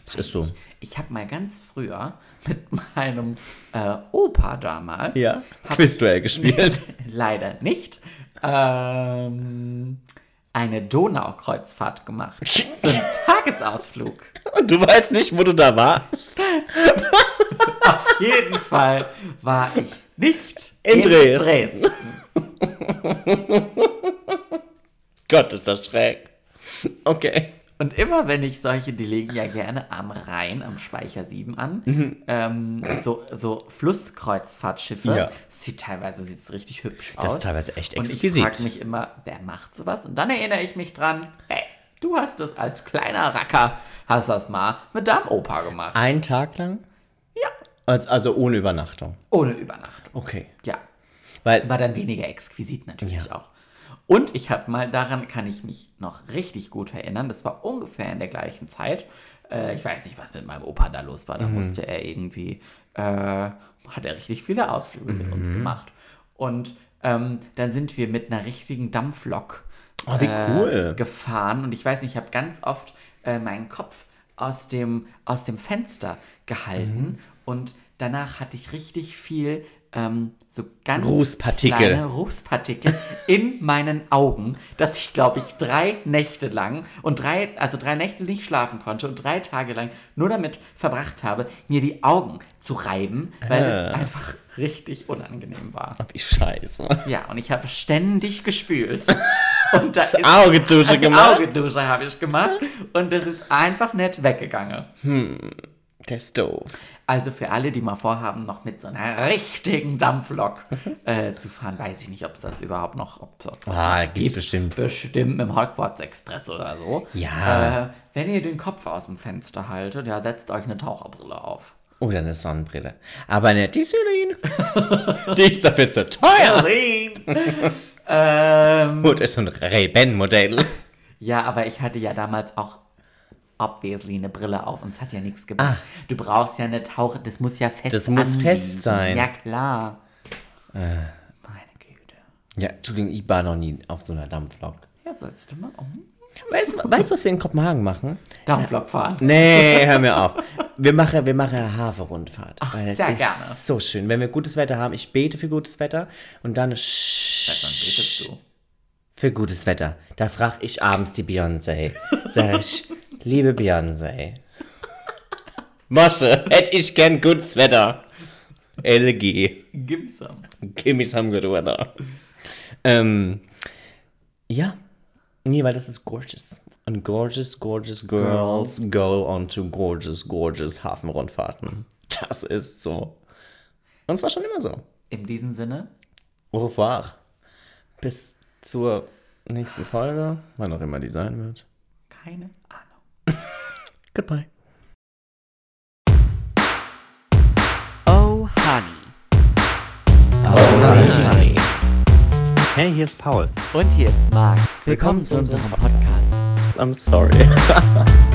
das ist so. Ich habe mal ganz früher mit meinem äh, Opa damals. Ja, Quizduell gespielt. ich, leider nicht. Ähm, eine Donaukreuzfahrt gemacht. So ein Tagesausflug. Und du weißt nicht, wo du da warst. Auf jeden Fall war ich nicht In Dresden. Dresden. Gott, ist das schräg. Okay. Und immer wenn ich solche, die legen ja gerne am Rhein, am Speicher 7 an, Mhm. ähm, so, so Flusskreuzfahrtschiffe, Ja. sieht teilweise sieht's richtig hübsch aus. Das ist teilweise echt Und ich exquisit. frage mich immer, wer macht sowas? Und dann erinnere ich mich dran, hey, du hast das als kleiner Racker, hast das mal mit deinem Opa gemacht. Ein Tag lang? Ja. Also, also ohne Übernachtung. Ohne Übernachtung. Okay. Ja. Weil, War dann weniger exquisit natürlich Ja. auch. Und ich habe mal, daran kann ich mich noch richtig gut erinnern, das war ungefähr in der gleichen Zeit. Äh, ich weiß nicht, was mit meinem Opa da los war. Mhm. Da musste er irgendwie, äh, hat er richtig viele Ausflüge mit Mhm. uns gemacht. Und ähm, dann sind wir mit einer richtigen Dampflok Oh, wie cool. gefahren. Und ich weiß nicht, ich habe ganz oft äh, meinen Kopf aus dem, aus dem Fenster gehalten. Mhm. Und danach hatte ich richtig viel ähm, so ganz Rußpartikel. kleine Rußpartikel in meinen Augen, dass ich, glaube ich, drei Nächte lang und drei, also drei Nächte nicht schlafen konnte und drei Tage lang nur damit verbracht habe, mir die Augen zu reiben, weil es Ah. einfach richtig unangenehm war. wie scheiße. Ja, und ich habe ständig gespült. Und da ist Augendusche eine gemacht? Augendusche habe ich gemacht und es ist einfach nicht weggegangen. Das ist doof. Also für alle, die mal vorhaben, noch mit so einer richtigen Dampflok äh, zu fahren, weiß ich nicht, ob es das überhaupt noch, ob, das Ah, noch gibt's bestimmt. Bestimmt mit dem Hogwarts Express oder so. Ja. Äh, wenn ihr den Kopf aus dem Fenster haltet, ja, setzt euch eine Taucherbrille auf. Oder eine Sonnenbrille. Aber nicht die Celine. die ist dafür zu teuer. Celine! ähm, Und ist so ein Ray-Ban-Modell. Ja, aber ich hatte ja damals auch obviously eine Brille auf und es hat ja nichts gebracht. Du brauchst ja eine Tauche, das muss ja fest Das muss anliegen. fest sein. Ja, klar. Meine Güte. Ja, Entschuldigung, ich war noch nie auf so einer Dampflok. Ja, sollst du mal um Weißt, du- weißt du, was wir in Kopenhagen machen? Dampflok fahren. Nee, hör mir auf. Wir machen, wir machen eine Hafe-Rundfahrt. Ach, Weil sehr ist gerne. so schön. Wenn wir gutes Wetter haben, ich bete für gutes Wetter und dann betest du? für gutes Wetter. Da frage ich abends die Beyoncé. Sag ich, liebe Beyoncé, Masche, hätte ich gern gutes Wetter. LG. Gibsam. Give me some good weather. Ähm, ja. Nee, weil das ist gorgeous. Und gorgeous, gorgeous girls go on to gorgeous, gorgeous Hafenrundfahrten. Das ist so. Und es war schon immer so. In diesem Sinne, Au revoir. Bis zur nächsten Folge, wann auch immer die sein wird. keine. Goodbye. Oh, Honey. Oh, honey. Oh, hey, hier ist Paul. Und hier ist Marc. Willkommen zu unserem Podcast. I'm sorry.